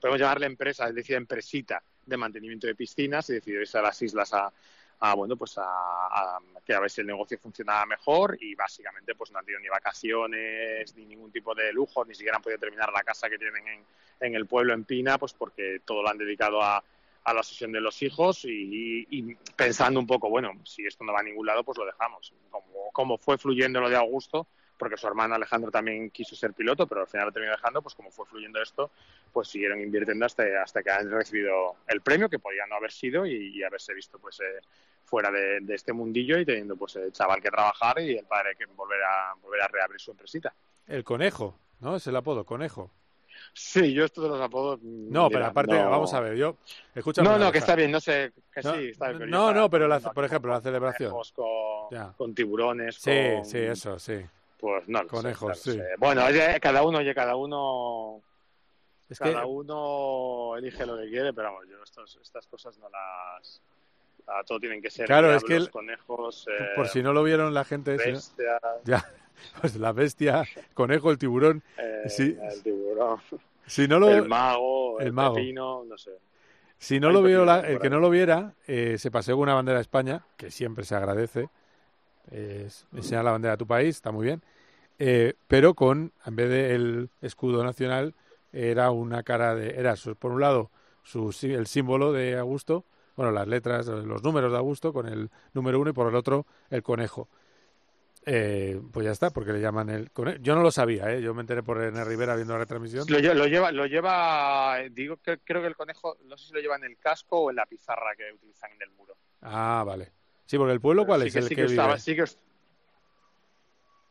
[SPEAKER 11] podemos llamarle empresa es decir empresita de mantenimiento de piscinas y decidió irse a las islas a, a bueno pues a, a, que a ver si el negocio funcionaba mejor y básicamente pues no han tenido ni vacaciones ni ningún tipo de lujo ni siquiera han podido terminar la casa que tienen en, en el pueblo en Pina pues porque todo lo han dedicado a, a la sesión de los hijos y, y, y, pensando un poco bueno si esto no va a ningún lado pues lo dejamos. Como, como fue fluyendo lo de Augusto porque su hermano Alejandro también quiso ser piloto, pero al final lo terminó dejando, pues como fue fluyendo esto, pues siguieron invirtiendo hasta, hasta que han recibido el premio, que podía no haber sido y, y haberse visto pues eh, fuera de, de, este mundillo y teniendo pues el chaval que trabajar y el padre que volver a, volver a reabrir su empresita.
[SPEAKER 3] El conejo, ¿no? Es el apodo, conejo.
[SPEAKER 11] Sí, yo esto de los apodos.
[SPEAKER 3] No, mira, pero aparte,
[SPEAKER 11] no...
[SPEAKER 3] vamos a ver, yo. Escúchame
[SPEAKER 11] no, no, que está bien, no sé, que
[SPEAKER 3] no,
[SPEAKER 11] sí, está bien.
[SPEAKER 3] No, no, pero la, por ejemplo, la celebración.
[SPEAKER 11] Con, con, tiburones.
[SPEAKER 3] Sí,
[SPEAKER 11] con,
[SPEAKER 3] sí, eso, sí.
[SPEAKER 11] Pues no
[SPEAKER 3] Conejos,
[SPEAKER 11] sé,
[SPEAKER 3] sí.
[SPEAKER 11] Sé. Bueno, oye, cada uno, oye, cada uno.
[SPEAKER 3] Es
[SPEAKER 11] cada
[SPEAKER 3] que...
[SPEAKER 11] uno elige lo que quiere, pero vamos, yo estos, estas cosas no las. A todo tienen que ser
[SPEAKER 3] claro,
[SPEAKER 11] diablos,
[SPEAKER 3] es que el...
[SPEAKER 11] conejos. Eh,
[SPEAKER 3] por si no lo vieron la gente.
[SPEAKER 11] Bestia.
[SPEAKER 3] Ya. Pues la bestia, conejo, el tiburón.
[SPEAKER 11] Eh,
[SPEAKER 3] sí.
[SPEAKER 11] El tiburón.
[SPEAKER 3] Si no lo...
[SPEAKER 11] El mago, el,
[SPEAKER 3] el mago.
[SPEAKER 11] pepino, no sé.
[SPEAKER 3] Si no lo vio, la, el que no lo viera, eh, se paseó con una bandera de España, que siempre se agradece. Eh, enseñar la bandera de tu país, está muy bien. Eh, pero con, en vez del escudo nacional, era una cara de. Era, por un lado, su, el símbolo de Augusto, bueno, las letras, los números de Augusto, con el número uno, y por el otro, el conejo. Eh, pues ya está, porque le llaman el conejo. Yo no lo sabía, ¿eh? yo me enteré por René Rivera viendo la retransmisión.
[SPEAKER 11] Lo, lo, lleva, lo lleva, digo que creo que el conejo, no sé si lo lleva en el casco o en la pizarra que utilizan en el muro.
[SPEAKER 3] Ah, vale. Sí, porque el pueblo, ¿cuál
[SPEAKER 11] sí
[SPEAKER 3] es
[SPEAKER 11] que,
[SPEAKER 3] el
[SPEAKER 11] sí
[SPEAKER 3] que,
[SPEAKER 11] que
[SPEAKER 3] vive?
[SPEAKER 11] Estaba, sí que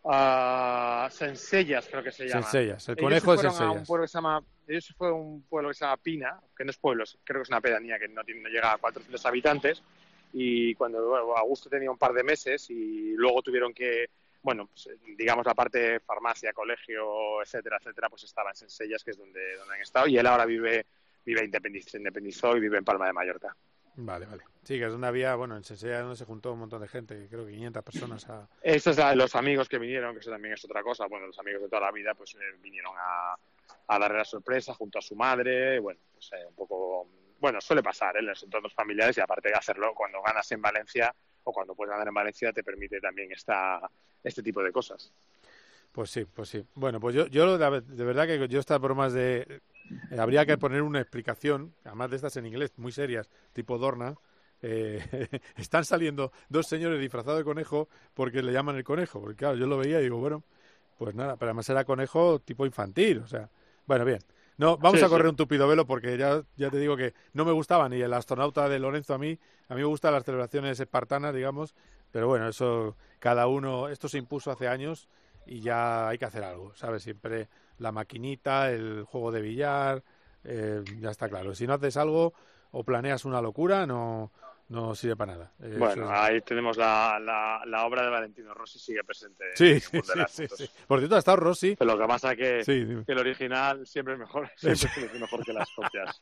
[SPEAKER 11] Uh, Sensellas creo que se llama.
[SPEAKER 3] Sensellas, el conejo
[SPEAKER 11] ellos
[SPEAKER 3] de Sensellas.
[SPEAKER 11] Un pueblo que se llama, ellos fue un pueblo que se llama Pina, que no es pueblo, creo que es una pedanía que no, tiene, no llega a 400 habitantes. Y cuando bueno, Augusto tenía un par de meses y luego tuvieron que, bueno, pues, digamos la parte farmacia, colegio, etcétera, etcétera, pues estaba en Sensellas, que es donde, donde han estado. Y él ahora vive, vive independizó, independizó y vive en Palma de Mallorca.
[SPEAKER 3] Vale, vale. Sí, que es una vía, bueno, en Sensella donde se juntó un montón de gente, creo que 500 personas a...
[SPEAKER 11] Estos son los amigos que vinieron, que eso también es otra cosa, bueno, los amigos de toda la vida, pues eh, vinieron a, a, darle la sorpresa junto a su madre, bueno, pues eh, un poco... Bueno, suele pasar ¿eh? en los entornos familiares y aparte de hacerlo cuando ganas en Valencia o cuando puedes ganar en Valencia te permite también esta, este tipo de cosas.
[SPEAKER 3] Pues sí, pues sí. Bueno, pues yo, yo de verdad que yo estas bromas de... Eh, habría que poner una explicación, además de estas en inglés, muy serias, tipo Dorna. Eh, están saliendo dos señores disfrazados de conejo porque le llaman el conejo. Porque claro, yo lo veía y digo, bueno, pues nada, pero además era conejo tipo infantil, o sea, bueno, bien. No, vamos
[SPEAKER 11] Sí,
[SPEAKER 3] a correr
[SPEAKER 11] sí.
[SPEAKER 3] un tupido velo porque ya, ya te digo que no me gustaba ni el astronauta de Lorenzo a mí. A mí me gustan las celebraciones espartanas, digamos, pero bueno, eso cada uno, esto se impuso hace años y ya hay que hacer algo, ¿sabes? Siempre la maquinita, el juego de billar, eh, ya está claro. Si no haces algo o planeas una locura, no, no sirve para nada. Eh,
[SPEAKER 11] Bueno,
[SPEAKER 3] es-
[SPEAKER 11] ahí tenemos la, la, la obra de Valentino Rossi sigue presente
[SPEAKER 3] Sí,
[SPEAKER 11] en.
[SPEAKER 3] Por cierto, ha estado Rossi.
[SPEAKER 11] Pero lo que pasa es que, el original siempre es mejor, siempre es mejor que las copias.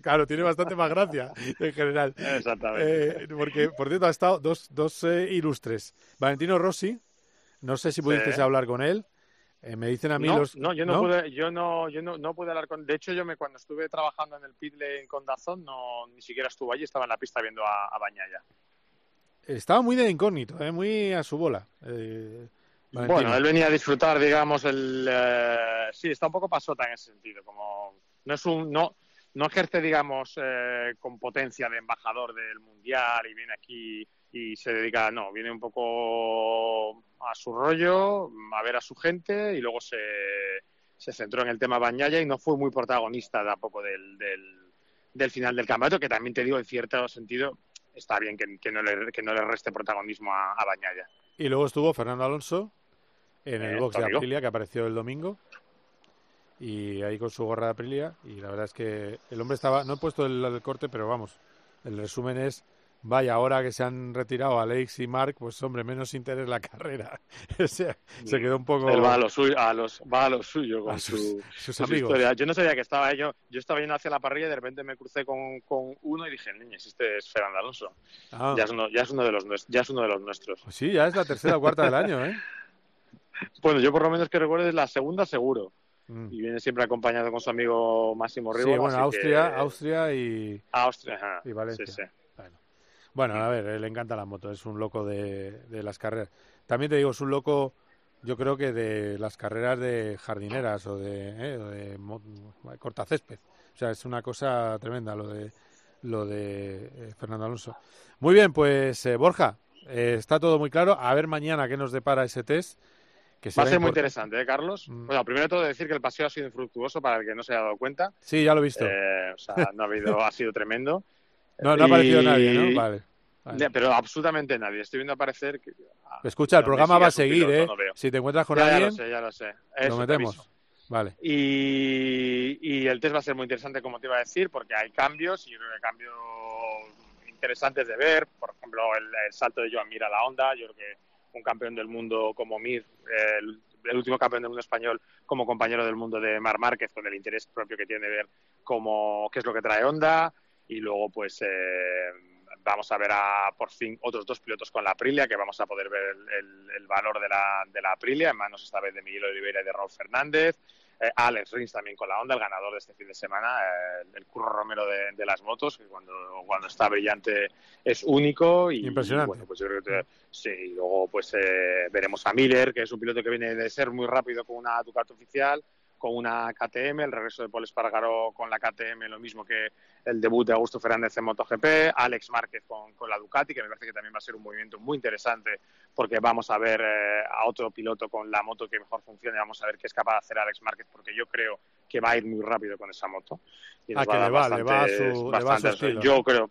[SPEAKER 3] Claro, tiene bastante más gracia en general.
[SPEAKER 11] Exactamente.
[SPEAKER 3] Eh, porque, por cierto, ha estado dos, dos eh, ilustres. Valentino Rossi, no sé si pudisteis
[SPEAKER 11] Sí.
[SPEAKER 3] hablar con él. Eh, me dicen a mí
[SPEAKER 11] no,
[SPEAKER 3] los.
[SPEAKER 11] no, yo no, pude, yo no, yo no, no pude hablar con. De hecho, yo me cuando estuve trabajando en el pit lane con Dazón, no, ni siquiera estuve allí, estaba en la pista viendo a, a Bañaya.
[SPEAKER 3] Estaba muy de incógnito, eh, muy a su bola. eh.
[SPEAKER 11] Bueno, él venía a disfrutar, digamos, el. eh, sí, está un poco pasota en ese sentido, como no es un, no, no ejerce, digamos, eh, con potencia de embajador del mundial y viene aquí y se dedica, no, viene un poco a su rollo, a ver a su gente y luego se, se centró en el tema Bañaya y no fue muy protagonista tampoco del, del, del final del campeonato, que también te digo, en cierto sentido, está bien que, que no, le, que no le reste protagonismo a, a Bañaya.
[SPEAKER 3] Y luego estuvo Fernando Alonso, en el
[SPEAKER 11] Eh,
[SPEAKER 3] box de. Aprilia que apareció el domingo y ahí con su gorra de Aprilia y la verdad es que el hombre estaba, no he puesto el, el corte, pero vamos, el resumen es, vaya, ahora que se han retirado Alex y Mark, pues hombre, menos interés la carrera. O sea, se quedó un poco...
[SPEAKER 11] Él va a lo suyo, a los, va a lo suyo con
[SPEAKER 3] A sus-
[SPEAKER 11] su,
[SPEAKER 3] sus
[SPEAKER 11] con su
[SPEAKER 3] amigos.
[SPEAKER 11] historia. Yo no sabía que estaba yo, yo estaba yendo hacia la parrilla y de repente me crucé con, con uno y dije, niñas, este es Fernando Alonso.
[SPEAKER 3] Ah.
[SPEAKER 11] Ya, es uno, ya, es uno de los, ya es uno de los nuestros.
[SPEAKER 3] Pues sí, ya es la tercera o cuarta del año, ¿eh?
[SPEAKER 11] Bueno, yo por lo menos que recuerdo es la segunda seguro.
[SPEAKER 3] Mm.
[SPEAKER 11] Y viene siempre acompañado con su amigo Máximo
[SPEAKER 3] Sí,
[SPEAKER 11] Rivo.
[SPEAKER 3] bueno, Austria,
[SPEAKER 11] que-
[SPEAKER 3] Austria y,
[SPEAKER 11] Austria, ajá.
[SPEAKER 3] y Valencia.
[SPEAKER 11] Sí, sí.
[SPEAKER 3] Bueno, a ver, eh, le encanta la moto, es un loco de, de las carreras. También te digo, es un loco, yo creo que de las carreras de jardineras o de, eh, o de mo- cortacésped. O sea, es una cosa tremenda lo de lo de eh, Fernando Alonso. Muy bien, pues eh, Borja, eh, está todo muy claro. A ver mañana qué nos depara ese test. Que
[SPEAKER 11] Va a ser muy interesante, ¿eh, Carlos?
[SPEAKER 3] Mm.
[SPEAKER 11] Bueno, primero todo decir que el paseo ha sido infructuoso para el que no se haya dado cuenta.
[SPEAKER 3] Sí, ya lo he visto.
[SPEAKER 11] Eh, o sea, no ha habido, ha sido tremendo.
[SPEAKER 3] No, no ha aparecido
[SPEAKER 11] Y-
[SPEAKER 3] nadie, ¿no? Vale. vale.
[SPEAKER 11] Ya, Pero absolutamente nadie. Estoy viendo aparecer que
[SPEAKER 3] Escucha, el programa va a seguir,
[SPEAKER 11] piloto,
[SPEAKER 3] ¿eh?
[SPEAKER 11] no.
[SPEAKER 3] Si te encuentras con
[SPEAKER 11] Ya, ya
[SPEAKER 3] alguien,
[SPEAKER 11] lo sé, ya lo sé. Eso te
[SPEAKER 3] metemos. Vale.
[SPEAKER 11] Y, y el test va a ser muy interesante, como te iba a decir, porque hay cambios y yo creo que hay cambios interesantes de ver. Por ejemplo, el, el salto de Joan Mir a la onda. Yo creo que un campeón del mundo como Mir, eh, el, el último campeón del mundo español, como compañero del mundo de Mar Márquez, con el interés propio que tiene de ver cómo, qué es lo que trae Honda. Y luego, pues, eh, vamos a ver a por fin otros dos pilotos con la Aprilia, que vamos a poder ver el, el- el valor de la, de la Aprilia, en manos esta vez de Miguel Oliveira y de Raúl Fernández. Eh, Alex Rins también con la Honda, el ganador de este fin de semana, eh, el Curro Romero de, de las motos, que cuando, cuando está brillante es único. Y,
[SPEAKER 3] Impresionante.
[SPEAKER 11] bueno, pues yo creo que sí, y luego pues eh, veremos a Miller, que es un piloto que viene de ser muy rápido con una Ducati oficial, con una KTM, el regreso de Paul Espargaró con la KTM, lo mismo que el debut de Augusto Fernández en MotoGP, Alex Márquez con, con la Ducati, que me parece que también va a ser un movimiento muy interesante porque vamos a ver eh, a otro piloto con la moto que mejor funcione, vamos a ver qué es capaz de hacer Alex Márquez, porque yo creo que va a ir muy rápido con esa moto. Y
[SPEAKER 3] Ah, que le va, le va a su-
[SPEAKER 11] bastantes-
[SPEAKER 3] le va su estilo.
[SPEAKER 11] Yo creo,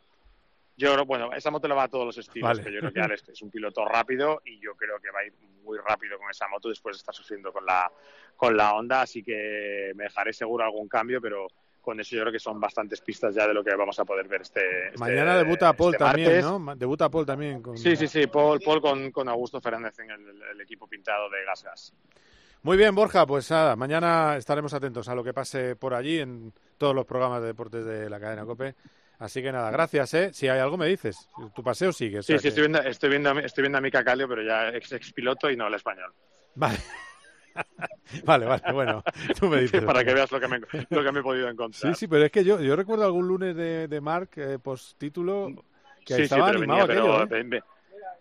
[SPEAKER 11] yo creo, bueno, esa moto le va a todos los estilos,
[SPEAKER 3] Vale.
[SPEAKER 11] que yo creo que Alex es un piloto rápido y yo creo que va a ir muy rápido con esa moto después de estar sufriendo con la, con la Honda, así que me dejaré seguro algún cambio, pero con eso yo creo que son bastantes pistas ya de lo que vamos a poder ver este, este-
[SPEAKER 3] Mañana debuta Paul
[SPEAKER 11] este
[SPEAKER 3] también,
[SPEAKER 11] martes.
[SPEAKER 3] ¿no? Debuta Paul también. Con...
[SPEAKER 11] Sí, sí, sí, Paul, Paul con, con Augusto Fernández en el, el equipo pintado de Gas Gas.
[SPEAKER 3] Muy bien, Borja, pues nada, mañana estaremos atentos a lo que pase por allí en todos los programas de deportes de la cadena COPE. Así que nada, gracias, ¿eh? Si hay algo me dices. Tu paseo sigue. o
[SPEAKER 11] Sí,
[SPEAKER 3] sea
[SPEAKER 11] sí,
[SPEAKER 3] que-
[SPEAKER 11] estoy viendo, estoy viendo, a mi- estoy viendo a Mika Kallio, pero ya ex, ex piloto y no el español.
[SPEAKER 3] Vale. vale, vale, bueno, tú me dices.
[SPEAKER 11] Para que veas lo que me, lo que me he podido encontrar.
[SPEAKER 3] Sí, sí, pero es que yo, yo recuerdo algún lunes de, de Mark eh, post título que
[SPEAKER 11] sí,
[SPEAKER 3] estaba
[SPEAKER 11] sí, pero
[SPEAKER 3] animado
[SPEAKER 11] venía,
[SPEAKER 3] aquello,
[SPEAKER 11] pero,
[SPEAKER 3] ¿eh?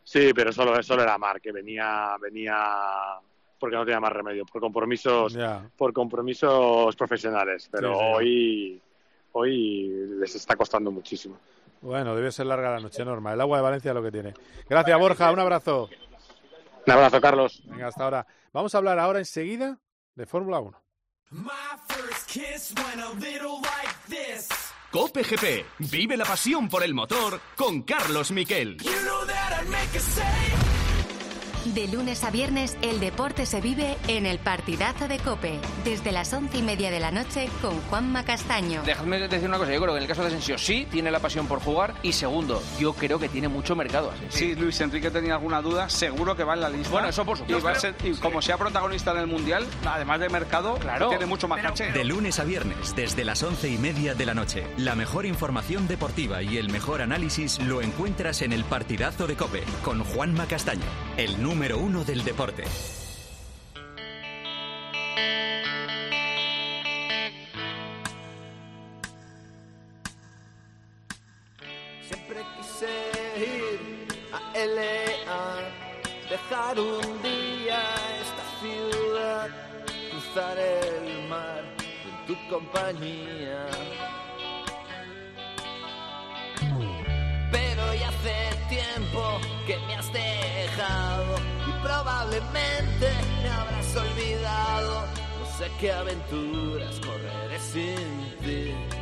[SPEAKER 11] sí, pero solo, solo era Mar, que venía, venía porque no tenía más remedio, por compromisos, por compromisos profesionales. Pero
[SPEAKER 3] Sí, sí.
[SPEAKER 11] hoy, hoy les está costando muchísimo.
[SPEAKER 3] Bueno, debe ser larga la noche, normal. El agua de Valencia es lo que tiene. Gracias, Borja, un abrazo.
[SPEAKER 11] Un abrazo, Carlos.
[SPEAKER 3] Venga, hasta ahora. Vamos a hablar ahora enseguida de Fórmula 1.
[SPEAKER 1] Cope GP. Vive la pasión por el motor con Carlos Miquel.
[SPEAKER 7] De lunes a viernes, el deporte se vive en el partidazo de Cope, desde las once y media de la noche con Juanma Castaño.
[SPEAKER 13] Dejadme decir una cosa, yo creo que en el caso de Asensio sí tiene la pasión por jugar y segundo, yo creo que tiene mucho mercado. Asensio.
[SPEAKER 14] Si Luis Enrique tenía alguna duda, seguro que va en la lista.
[SPEAKER 13] Bueno, eso por supuesto.
[SPEAKER 14] Y, va a ser- y como sea protagonista en el Mundial, además de mercado,
[SPEAKER 13] Claro.
[SPEAKER 14] tiene mucho más caché.
[SPEAKER 10] De lunes a viernes, desde las once y media de la noche, la mejor información deportiva y el mejor análisis lo encuentras en el partidazo de Cope con Juanma Castaño, el número uno del deporte.
[SPEAKER 15] Siempre quise ir a LA, dejar un día esta ciudad, cruzar el mar en tu compañía. Pero ya hace tiempo que me has dejado y probablemente me habrás olvidado. No sé qué aventuras correré sin ti.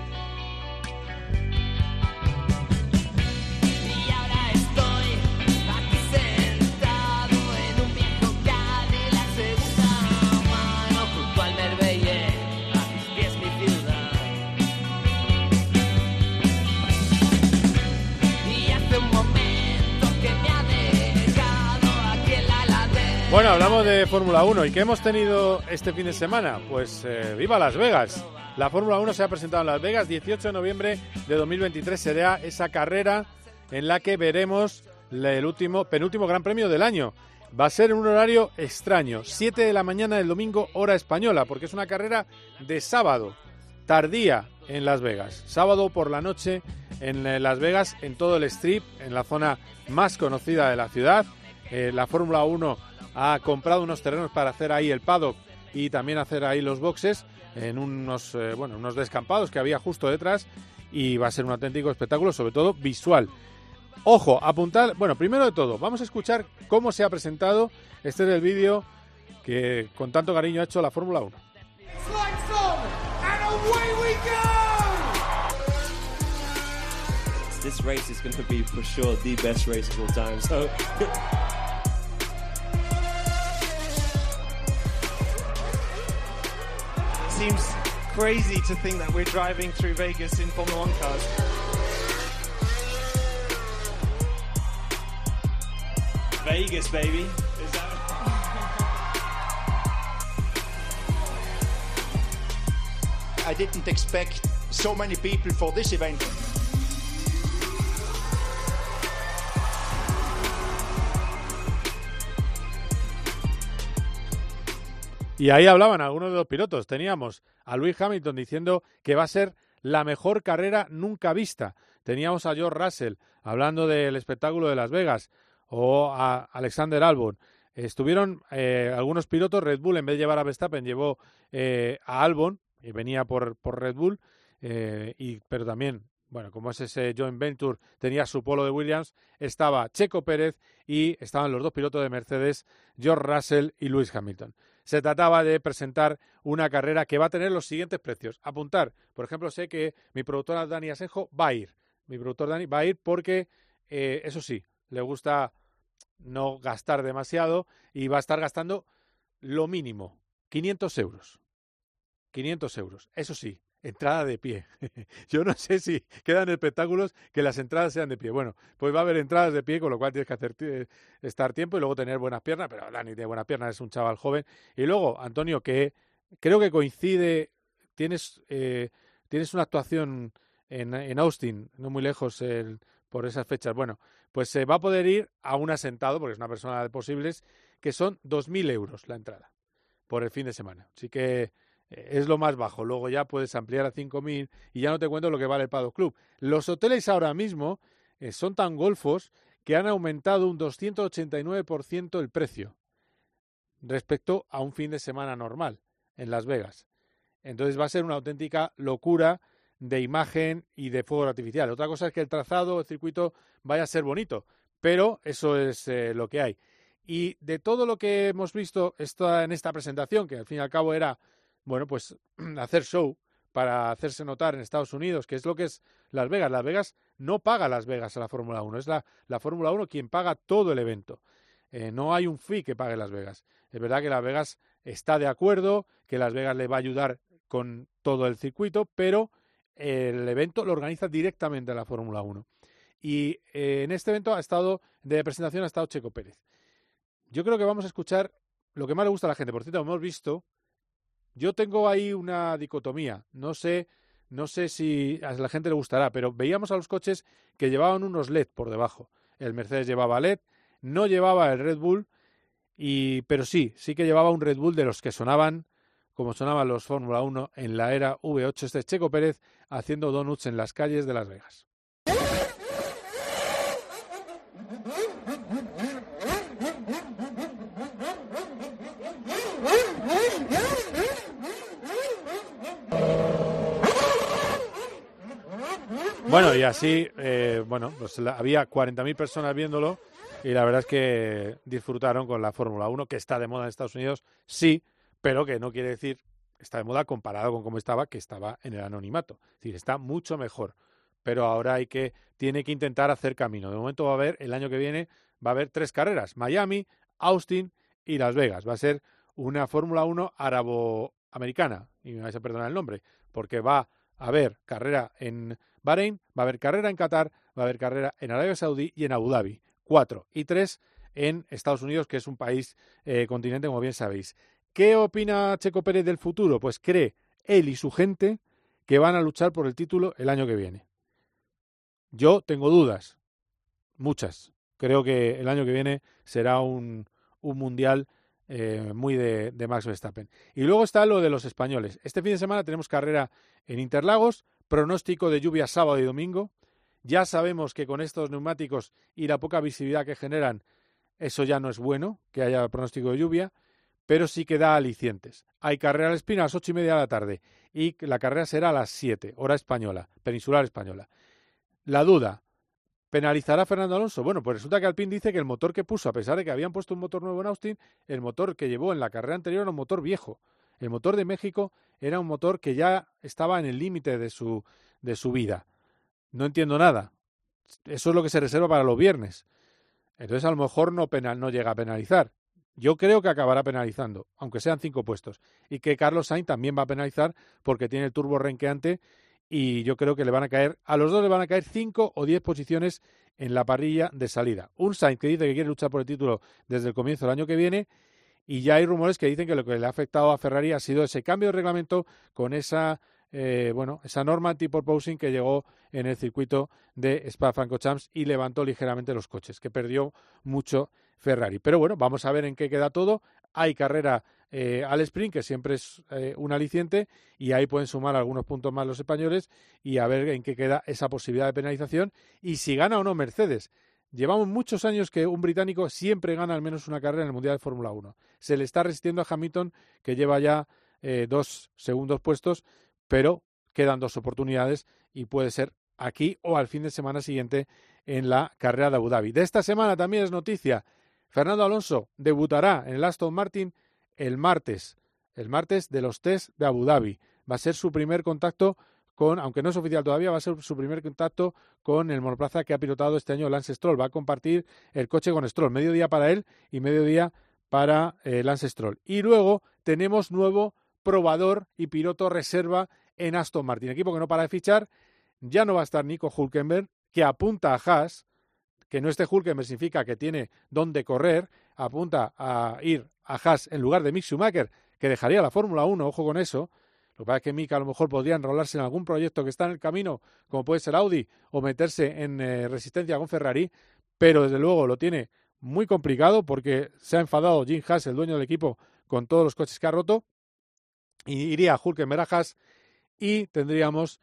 [SPEAKER 3] Bueno, hablamos de Fórmula 1 y ¿qué hemos tenido este fin de semana? Pues eh, viva Las Vegas. La Fórmula 1 se ha presentado en Las Vegas, 18 de noviembre de 2023 será esa carrera en la que veremos el último, penúltimo Gran Premio del año. Va a ser en un horario extraño, 7 de la mañana del domingo, hora española, porque es una carrera de sábado, tardía en Las Vegas. Sábado por la noche en eh, Las Vegas, en todo el strip, en la zona más conocida de la ciudad. Eh, la Fórmula 1 ha comprado unos terrenos para hacer ahí el paddock y también hacer ahí los boxes en unos, eh, bueno, unos descampados que había justo detrás y va a ser un auténtico espectáculo, sobre todo visual. Ojo, apuntar, bueno, primero de todo, vamos a escuchar cómo se ha presentado. Este es el vídeo que con tanto cariño ha hecho la Fórmula 1.
[SPEAKER 16] This race is going to be for sure the best race of all time. So seems crazy to think that we're driving through Vegas in Formula One cars. Vegas, baby. Is that...
[SPEAKER 17] I didn't expect so many people for this event.
[SPEAKER 3] Y ahí hablaban algunos de los pilotos. Teníamos a Luis Hamilton diciendo que va a ser la mejor carrera nunca vista. Teníamos a George Russell hablando del espectáculo de Las Vegas o a Alexander Albon. Estuvieron eh, algunos pilotos, Red Bull en vez de llevar a Verstappen llevó eh, a Albon y venía por, por Red Bull, eh, y, pero también, bueno, como es ese joint venture, tenía su polo de Williams, estaba Checo Pérez y estaban los dos pilotos de Mercedes, George Russell y Lewis Hamilton se trataba de presentar una carrera que va a tener los siguientes precios. Apuntar, por ejemplo, sé que mi productora Dani Asenjo va a ir. Mi productor Dani va a ir porque, eh, eso sí, le gusta no gastar demasiado y va a estar gastando lo mínimo, 500 euros. 500 euros. Eso sí, entrada de pie. Yo no sé si quedan espectáculos que las entradas sean de pie. Bueno, pues va a haber entradas de pie, con lo cual tienes que hacer estar tiempo y luego tener buenas piernas, pero Dani tiene buenas piernas, es un chaval joven. Y luego, Antonio, que creo que coincide, tienes, eh, tienes una actuación en, en, Austin, no muy lejos por esas fechas. Bueno, pues se va a poder ir a un asentado, porque es una persona de posibles, que son 2.000 euros la entrada por el fin de semana. Así que es lo más bajo. Luego ya puedes ampliar a 5.000 y ya no te cuento lo que vale el Pado Club. Los hoteles ahora mismo eh, son tan golfos que han aumentado un 289% el precio respecto a un fin de semana normal en Las Vegas. Entonces va a ser una auténtica locura de imagen y de fuego artificial. Otra cosa es que el trazado, el circuito vaya a ser bonito, pero eso es eh, lo que hay. Y de todo lo que hemos visto en esta presentación, que al fin y al cabo era bueno, pues hacer show para hacerse notar en Estados Unidos, que es lo que es Las Vegas. Las Vegas no paga Las Vegas a la Fórmula 1, es la, la Fórmula 1 quien paga todo el evento. Eh, no hay un fee que pague Las Vegas. Es verdad que Las Vegas está de acuerdo, que Las Vegas le va a ayudar con todo el circuito, pero el evento lo organiza directamente la Fórmula 1. Y eh, en este evento ha estado, de presentación ha estado Checo Pérez. Yo creo que vamos a escuchar lo que más le gusta a la gente. Por cierto, hemos visto yo tengo ahí una dicotomía. No sé, no sé si a la gente le gustará, pero veíamos a los coches que llevaban unos LED por debajo. El Mercedes llevaba LED, no llevaba el Red Bull, y, pero sí, sí que llevaba un Red Bull de los que sonaban como sonaban los Fórmula 1 en la era V8. Este Checo Pérez haciendo donuts en las calles de Las Vegas. Bueno, y así, eh, bueno, pues había 40.000 personas viéndolo y la verdad es que disfrutaron con la Fórmula 1, que está de moda en Estados Unidos, sí, pero que no quiere decir está de moda comparado con cómo estaba, que estaba en el anonimato. Es decir, está mucho mejor. Pero ahora hay que, tiene que intentar hacer camino. De momento va a haber, el año que viene, va a haber tres carreras, Miami, Austin y Las Vegas. Va a ser una Fórmula 1 árabo-americana, y me vais a perdonar el nombre, porque va a haber carrera en Bahrein, va a haber carrera en Qatar, va a haber carrera en Arabia Saudí y en Abu Dhabi. Cuatro. Y tres en Estados Unidos, que es un país eh, continente, como bien sabéis. ¿Qué opina Checo Pérez del futuro? Pues cree él y su gente que van a luchar por el título el año que viene. Yo tengo dudas, muchas. Creo que el año que viene será un, un mundial eh, muy de, de, Max Verstappen. Y luego está lo de los españoles. Este fin de semana tenemos carrera en Interlagos, pronóstico de lluvia sábado y domingo. Ya sabemos que con estos neumáticos y la poca visibilidad que generan, eso ya no es bueno, que haya pronóstico de lluvia, pero sí que da alicientes. Hay carrera al Espina a las ocho y media de la tarde y la carrera será a las siete, hora española, peninsular española. La duda, ¿Penalizará a Fernando Alonso? Bueno, pues resulta que Alpine dice que el motor que puso, a pesar de que habían puesto un motor nuevo en Austin, el motor que llevó en la carrera anterior era un motor viejo. El motor de México era un motor que ya estaba en el límite de su, de su vida. No entiendo nada. Eso es lo que se reserva para los viernes. Entonces a lo mejor no, penal, no llega a penalizar. Yo creo que acabará penalizando, aunque sean cinco puestos. Y que Carlos Sainz también va a penalizar porque tiene el turbo renqueante y yo creo que le van a caer, a los dos le van a caer cinco o diez posiciones en la parrilla de salida. Un Sainz que dice que quiere luchar por el título desde el comienzo del año que viene y ya hay rumores que dicen que lo que le ha afectado a Ferrari ha sido ese cambio de reglamento con esa eh, bueno, esa norma anti-porpoising que llegó en el circuito de Spa-Francorchamps y levantó ligeramente los coches, que perdió mucho Ferrari. Pero bueno, vamos a ver en qué queda todo. Hay carrera eh, al sprint, que siempre es eh, un aliciente, y ahí pueden sumar algunos puntos más los españoles y a ver en qué queda esa posibilidad de penalización y si gana o no Mercedes. Llevamos muchos años que un británico siempre gana al menos una carrera en el Mundial de Fórmula 1. Se le está resistiendo a Hamilton, que lleva ya eh, dos segundos puestos, pero quedan dos oportunidades y puede ser aquí o al fin de semana siguiente en la carrera de Abu Dhabi. De esta semana también es noticia. Fernando Alonso debutará en el Aston Martin el martes, el martes de los test de Abu Dhabi. Va a ser su primer contacto con, aunque no es oficial todavía, va a ser su primer contacto con el monoplaza que ha pilotado este año Lance Stroll. Va a compartir el coche con Stroll, medio día para él y medio día para eh, Lance Stroll. Y luego tenemos nuevo probador y piloto reserva en Aston Martin, equipo que no para de fichar. Ya no va a estar Nico Hulkenberg, que apunta a Haas, que no esté Hulkenberg significa que tiene dónde correr, apunta a ir a Haas en lugar de Mick Schumacher, que dejaría la Fórmula 1, ojo con eso. Lo que pasa es que Mick a lo mejor podría enrolarse en algún proyecto que está en el camino, como puede ser Audi, o meterse en eh, resistencia con Ferrari, pero desde luego lo tiene muy complicado porque se ha enfadado Jim Haas, el dueño del equipo, con todos los coches que ha roto, y iría Hulkenberg a Haas, y tendríamos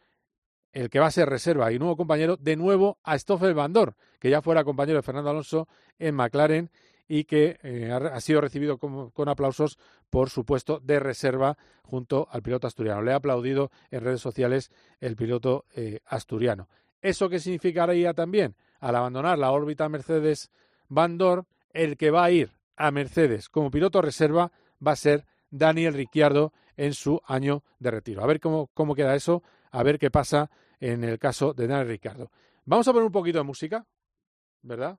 [SPEAKER 3] el que va a ser reserva y nuevo compañero, de nuevo a Stoffel Van Dorn, que ya fuera compañero de Fernando Alonso en McLaren y que eh, ha, sido recibido con, aplausos por su puesto de reserva junto al piloto asturiano. Le ha aplaudido en redes sociales el piloto eh, asturiano. ¿Eso qué significaría también? Al abandonar la órbita Mercedes Van Dorn, el que va a ir a Mercedes como piloto reserva va a ser Daniel Ricciardo en su año de retiro. A ver cómo, cómo queda eso, a ver qué pasa en el caso de Daniel Ricciardo. Vamos a poner un poquito de música, ¿verdad?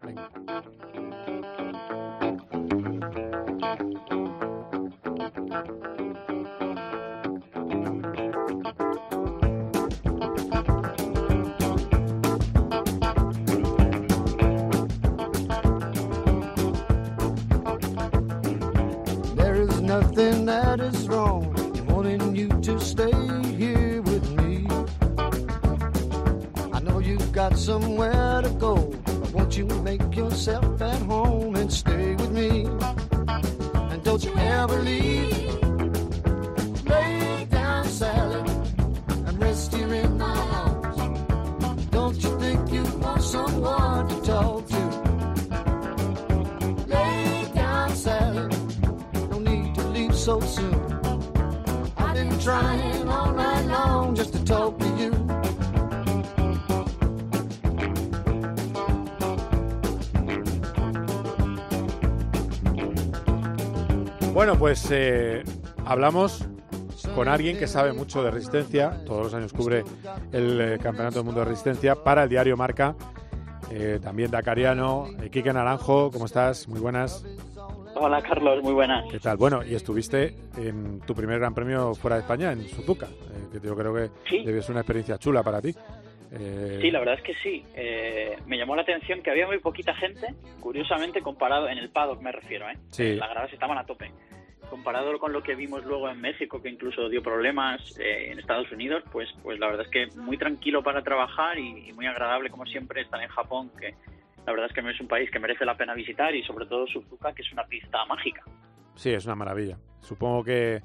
[SPEAKER 3] Venga. Somewhere to go, won't you make yourself at home and stay with me? And don't you ever leave. Lay down, Sally, and rest here in my arms. Don't you think you want someone to talk to? Lay down, Sally, no need to leave so soon. I've been trying all night long just to talk to you. Bueno, pues eh, hablamos con alguien que sabe mucho de resistencia, todos los años cubre el eh, Campeonato del Mundo de Resistencia para el diario Marca, eh, también Dakariano, eh, Quique Naranjo, ¿cómo estás? Muy buenas.
[SPEAKER 18] Hola Carlos, muy buenas.
[SPEAKER 3] ¿Qué tal? Bueno, y estuviste en tu primer Gran Premio fuera de España, en Suzuka, eh, que yo creo que debió ser una experiencia chula para ti. Eh,
[SPEAKER 18] Sí, la verdad es que sí. Eh, me llamó la atención que había muy poquita gente, curiosamente comparado en el paddock me refiero, ¿eh?
[SPEAKER 3] Sí.
[SPEAKER 18] Las gradas estaban a tope. Comparado con lo que vimos luego en México, que incluso dio problemas eh, en Estados Unidos, pues, pues la verdad es que muy tranquilo para trabajar y, muy agradable como siempre estar en Japón, que la verdad es que es un país que merece la pena visitar y sobre todo Suzuka, que es una pista mágica.
[SPEAKER 3] Sí, es una maravilla. Supongo que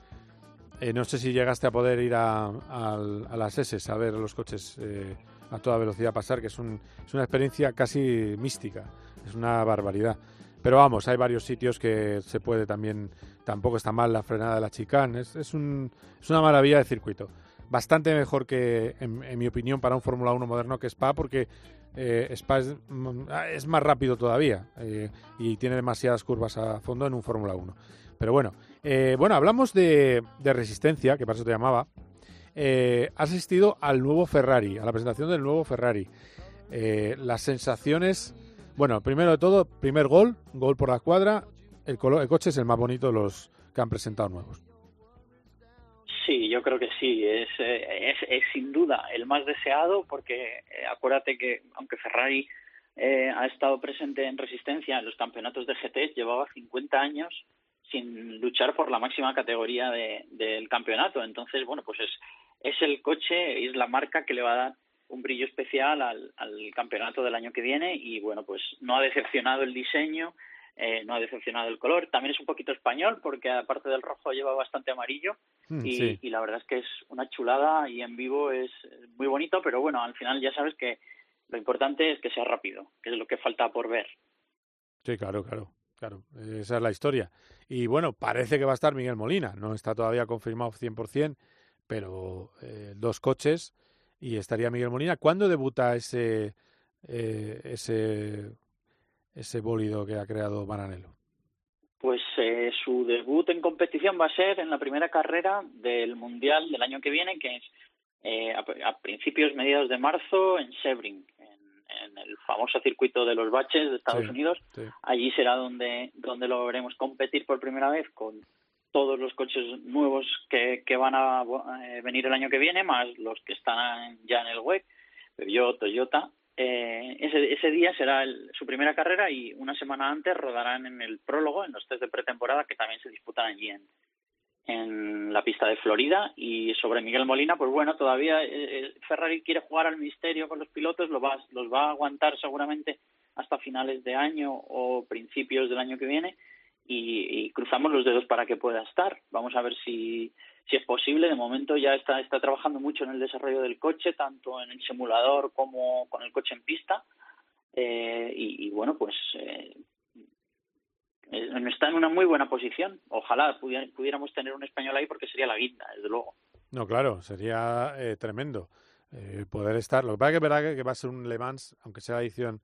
[SPEAKER 3] eh, no sé si llegaste a poder ir a, a las S a ver los coches eh, a toda velocidad pasar, que es, un- es una experiencia casi mística. Es una barbaridad. Pero vamos, hay varios sitios que se puede también. Tampoco está mal la frenada de la chicane. Es, es, un- es una maravilla de circuito. Bastante mejor que, en, mi opinión, para un Fórmula 1 moderno que Spa, porque eh, Spa es, mm, es más rápido todavía eh, y tiene demasiadas curvas a fondo en un Fórmula 1. Pero bueno, eh, bueno, hablamos de, de resistencia, que para eso te llamaba. Has asistido al nuevo Ferrari, a la presentación del nuevo Ferrari. Las sensaciones, bueno, primero de todo, primer gol, gol por la cuadra. El, colo- el coche es el más bonito de los que han presentado nuevos.
[SPEAKER 18] Sí, yo creo que sí. Es, eh, es, es sin duda el más deseado porque eh, acuérdate que aunque Ferrari eh, ha estado presente en resistencia en los campeonatos de GT, llevaba 50 años sin luchar por la máxima categoría de- del campeonato. Entonces, bueno, pues es, es el coche, es la marca que le va a dar un brillo especial al, al campeonato del año que viene y bueno, pues no ha decepcionado el diseño, eh, no ha decepcionado el color. También es un poquito español porque aparte del rojo lleva bastante amarillo
[SPEAKER 3] Mm,
[SPEAKER 18] y,
[SPEAKER 3] sí.
[SPEAKER 18] y la verdad es que es una chulada y en vivo es muy bonito, pero bueno, al final ya sabes que lo importante es que sea rápido, que es lo que falta por ver.
[SPEAKER 3] Sí, claro, claro, claro. Esa es la historia. Y bueno, parece que va a estar Miguel Molina. No está todavía confirmado 100%, pero eh, dos coches y estaría Miguel Molina. ¿Cuándo debuta ese, eh, ese, ese bólido que ha creado Maranello?
[SPEAKER 18] Pues eh, su debut en competición va a ser en la primera carrera del Mundial del año que viene, que es eh, a, a principios, mediados de marzo en Sebring, en, en el famoso circuito de los baches de Estados
[SPEAKER 3] Sí,
[SPEAKER 18] Unidos.
[SPEAKER 3] sí.
[SPEAKER 18] Allí será donde, donde lo veremos competir por primera vez con todos los coches nuevos que, van a eh, venir el año que viene, más los que están ya en el WEC, Peugeot, Toyota. Eh, ese, ese día será el- su primera carrera y una semana antes rodarán en el prólogo, en los test de pretemporada que también se disputan allí en, en la pista de Florida. Y sobre Miguel Molina, pues bueno, todavía eh, eh, Ferrari quiere jugar al misterio con los pilotos, lo va, los va a aguantar seguramente hasta finales de año o principios del año que viene y, y cruzamos los dedos para que pueda estar. Vamos a ver si, si es posible. De momento ya está, está trabajando mucho en el desarrollo del coche, tanto en el simulador como con el coche en pista. Eh, y, bueno, pues eh, eh, está en una muy buena posición. Ojalá pudiéramos tener un español ahí porque sería la guinda, desde luego.
[SPEAKER 3] No, claro, sería eh, tremendo eh, poder estar. Lo que pasa es que verdad que va a ser un Le Mans, aunque sea la edición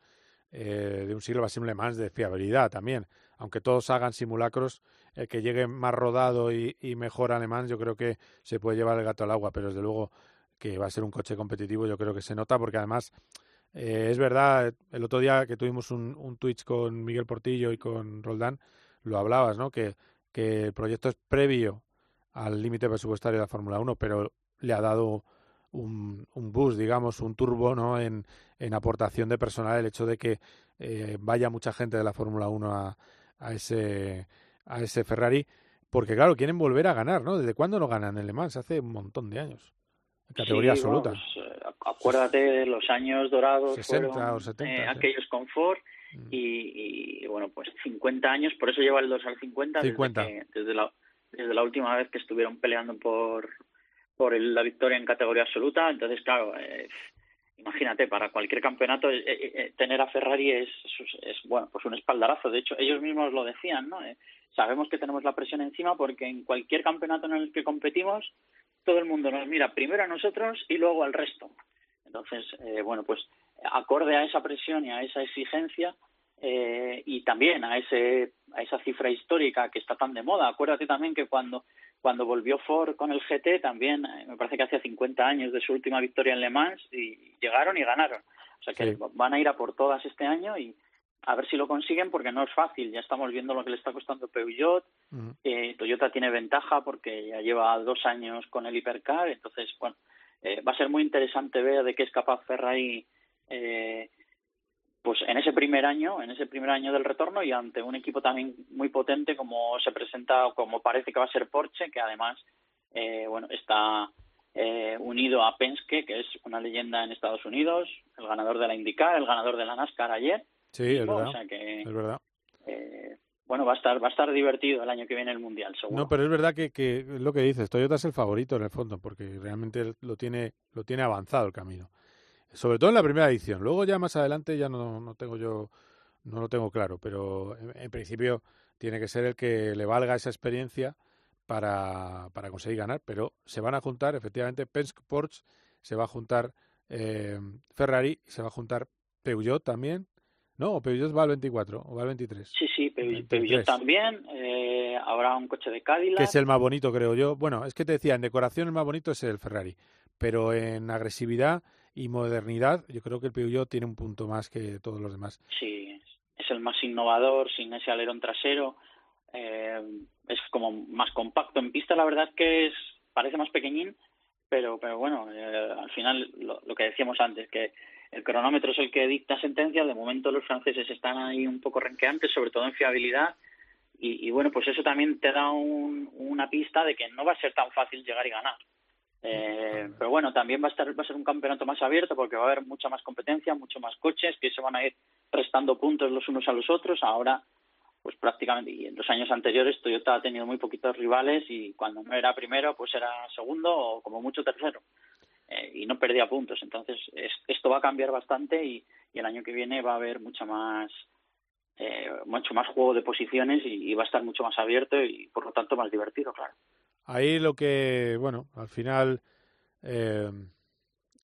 [SPEAKER 3] eh, de un siglo, va a ser un Le Mans de fiabilidad también. Aunque todos hagan simulacros, el que llegue más rodado y, mejor a Le Mans, yo creo que se puede llevar el gato al agua, pero desde luego que va a ser un coche competitivo, yo creo que se nota, porque además eh, es verdad, el otro día que tuvimos un, un Twitch con Miguel Portillo y con Roldán, lo hablabas, ¿no? Que, que el proyecto es previo al límite presupuestario de la Fórmula 1, pero le ha dado un, un boost, digamos, un turbo ¿no? en, en aportación de personal el hecho de que eh, vaya mucha gente de la Fórmula 1 a, a, ese, a ese Ferrari, porque claro, quieren volver a ganar, ¿no? ¿Desde cuándo no ganan en Le Mans? Hace un montón de años. En categoría
[SPEAKER 18] Sí,
[SPEAKER 3] absoluta.
[SPEAKER 18] vamos, eh, acu- acuérdate de los años dorados
[SPEAKER 3] 60
[SPEAKER 18] fueron,
[SPEAKER 3] o 70,
[SPEAKER 18] eh,
[SPEAKER 3] sí. Mm.
[SPEAKER 18] aquellos con Ford y, y, bueno pues 50 años por eso lleva el 2 al 50,
[SPEAKER 3] 50.
[SPEAKER 18] Desde, que- desde la desde la última vez que estuvieron peleando por por el- la victoria en categoría absoluta entonces claro eh, imagínate para cualquier campeonato eh, eh, eh, tener a Ferrari es, es, bueno pues un espaldarazo de hecho ellos mismos lo decían no Eh, sabemos que tenemos la presión encima porque en cualquier campeonato en el que competimos todo el mundo nos mira primero a nosotros y luego al resto. Entonces, eh, bueno, pues acorde a esa presión y a esa exigencia y también a ese a esa cifra histórica que está tan de moda. Acuérdate también que cuando cuando volvió Ford con el GT también eh, me parece que hacía 50 años de su última victoria en Le Mans y llegaron y ganaron. O sea que
[SPEAKER 3] Sí.
[SPEAKER 18] van a ir a por todas este año y a ver si lo consiguen porque no es fácil. Ya estamos viendo lo que le está costando Peugeot, eh, Toyota tiene ventaja porque ya lleva dos años con el hipercar, entonces, bueno, eh, va a ser muy interesante ver de qué es capaz Ferrari eh, pues en ese primer año, en ese primer año del retorno y ante un equipo también muy potente como se presenta, como parece que va a ser Porsche, que además eh, bueno está eh, unido a Penske, que es una leyenda en Estados Unidos, el ganador de la IndyCar, el ganador de la NASCAR ayer.
[SPEAKER 3] Sí, es verdad.
[SPEAKER 18] O sea que,
[SPEAKER 3] es verdad.
[SPEAKER 18] eh, bueno, va a estar va a estar divertido el año que viene el mundial, seguro.
[SPEAKER 3] No, pero es verdad que, que es lo que dices, Toyota es el favorito en el fondo, porque realmente lo tiene, lo tiene avanzado el camino. Sobre todo en la primera edición. Luego ya más adelante ya no, no tengo yo, no lo tengo claro, pero en, en principio tiene que ser el que le valga esa experiencia para, para conseguir ganar. Pero se van a juntar, efectivamente, Penske Porsche, se va a juntar eh, Ferrari, se va a juntar Peugeot también. No, o Peugeot va al 24 o va al 23.
[SPEAKER 18] Sí, sí, Peu-
[SPEAKER 3] 23.
[SPEAKER 18] Peugeot también. eh, habrá un coche de Cadillac.
[SPEAKER 3] que es el más bonito, creo yo. Bueno, es que te decía, en decoración el más bonito es el Ferrari, pero en agresividad y modernidad yo creo que el Peugeot tiene un punto más que todos los demás.
[SPEAKER 18] Sí, es el más innovador, sin ese alerón trasero. eh, es como más compacto en pista. La verdad que es parece más pequeñín, pero pero bueno, eh, al final lo, lo que decíamos antes, que el cronómetro es el que dicta sentencia. De momento los franceses están ahí un poco renqueantes, sobre todo en fiabilidad. Y, y bueno, pues eso también te da un- una pista de que no va a ser tan fácil llegar y ganar. Eh, pero bueno, también va a estar va a ser un campeonato más abierto porque va a haber mucha más competencia, mucho más coches que se van a ir restando puntos los unos a los otros. Ahora, pues prácticamente, y en los años anteriores Toyota ha tenido muy poquitos rivales y cuando no era primero, pues era segundo o como mucho tercero. Eh, y no perdía puntos. Entonces, es- esto va a cambiar bastante y, el año que viene va a haber mucha más eh, mucho más juego de posiciones y va a estar mucho más abierto y por lo tanto más divertido, claro.
[SPEAKER 3] Ahí lo que, bueno, al final, eh,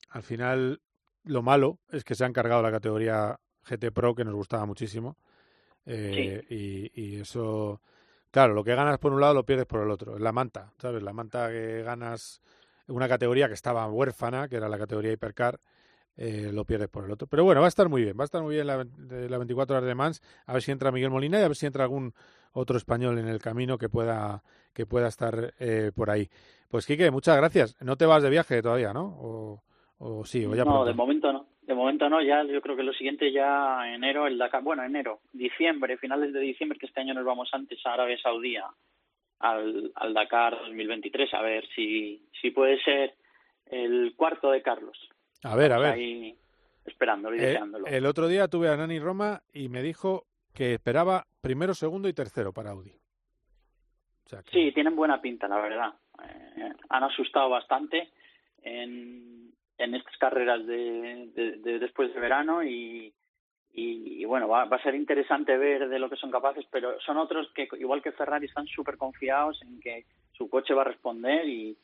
[SPEAKER 3] al final lo malo es que se han cargado la categoría GT Pro que nos gustaba muchísimo. Eh, y, y eso, claro, lo que ganas por un lado lo pierdes por el otro. Es la manta, ¿sabes? La manta que ganas una categoría que estaba huérfana, que era la categoría Hipercar, eh, lo pierdes por el otro. Pero bueno, va a estar muy bien, va a estar muy bien la, de la 24 horas de Mans, a ver si entra Miguel Molina y a ver si entra algún otro español en el camino que pueda que pueda estar eh, por ahí. Pues Quique, muchas gracias. No te vas de viaje todavía, ¿no? O, o sí, o ya
[SPEAKER 18] no,
[SPEAKER 3] pronto.
[SPEAKER 18] de momento no. De momento no, ya yo creo que lo siguiente ya enero, el Dakar, bueno, enero, diciembre, finales de diciembre, que este año nos vamos antes a Arabia Saudí al, al Dakar 2023, a ver si, si puede ser el cuarto de Carlos.
[SPEAKER 3] A ver, a ver.
[SPEAKER 18] Ahí esperándolo y
[SPEAKER 3] Eh,
[SPEAKER 18] deseándolo.
[SPEAKER 3] el otro día tuve a Nani Roma y me dijo que esperaba primero, segundo y tercero para Audi.
[SPEAKER 18] Sí, tienen buena pinta, la verdad. Eh, han asustado bastante en, en estas carreras de, de- de después de verano y, y, y bueno, va, va a ser interesante ver de lo que son capaces, pero son otros que, igual que Ferrari, están súper confiados en que su coche va a responder y,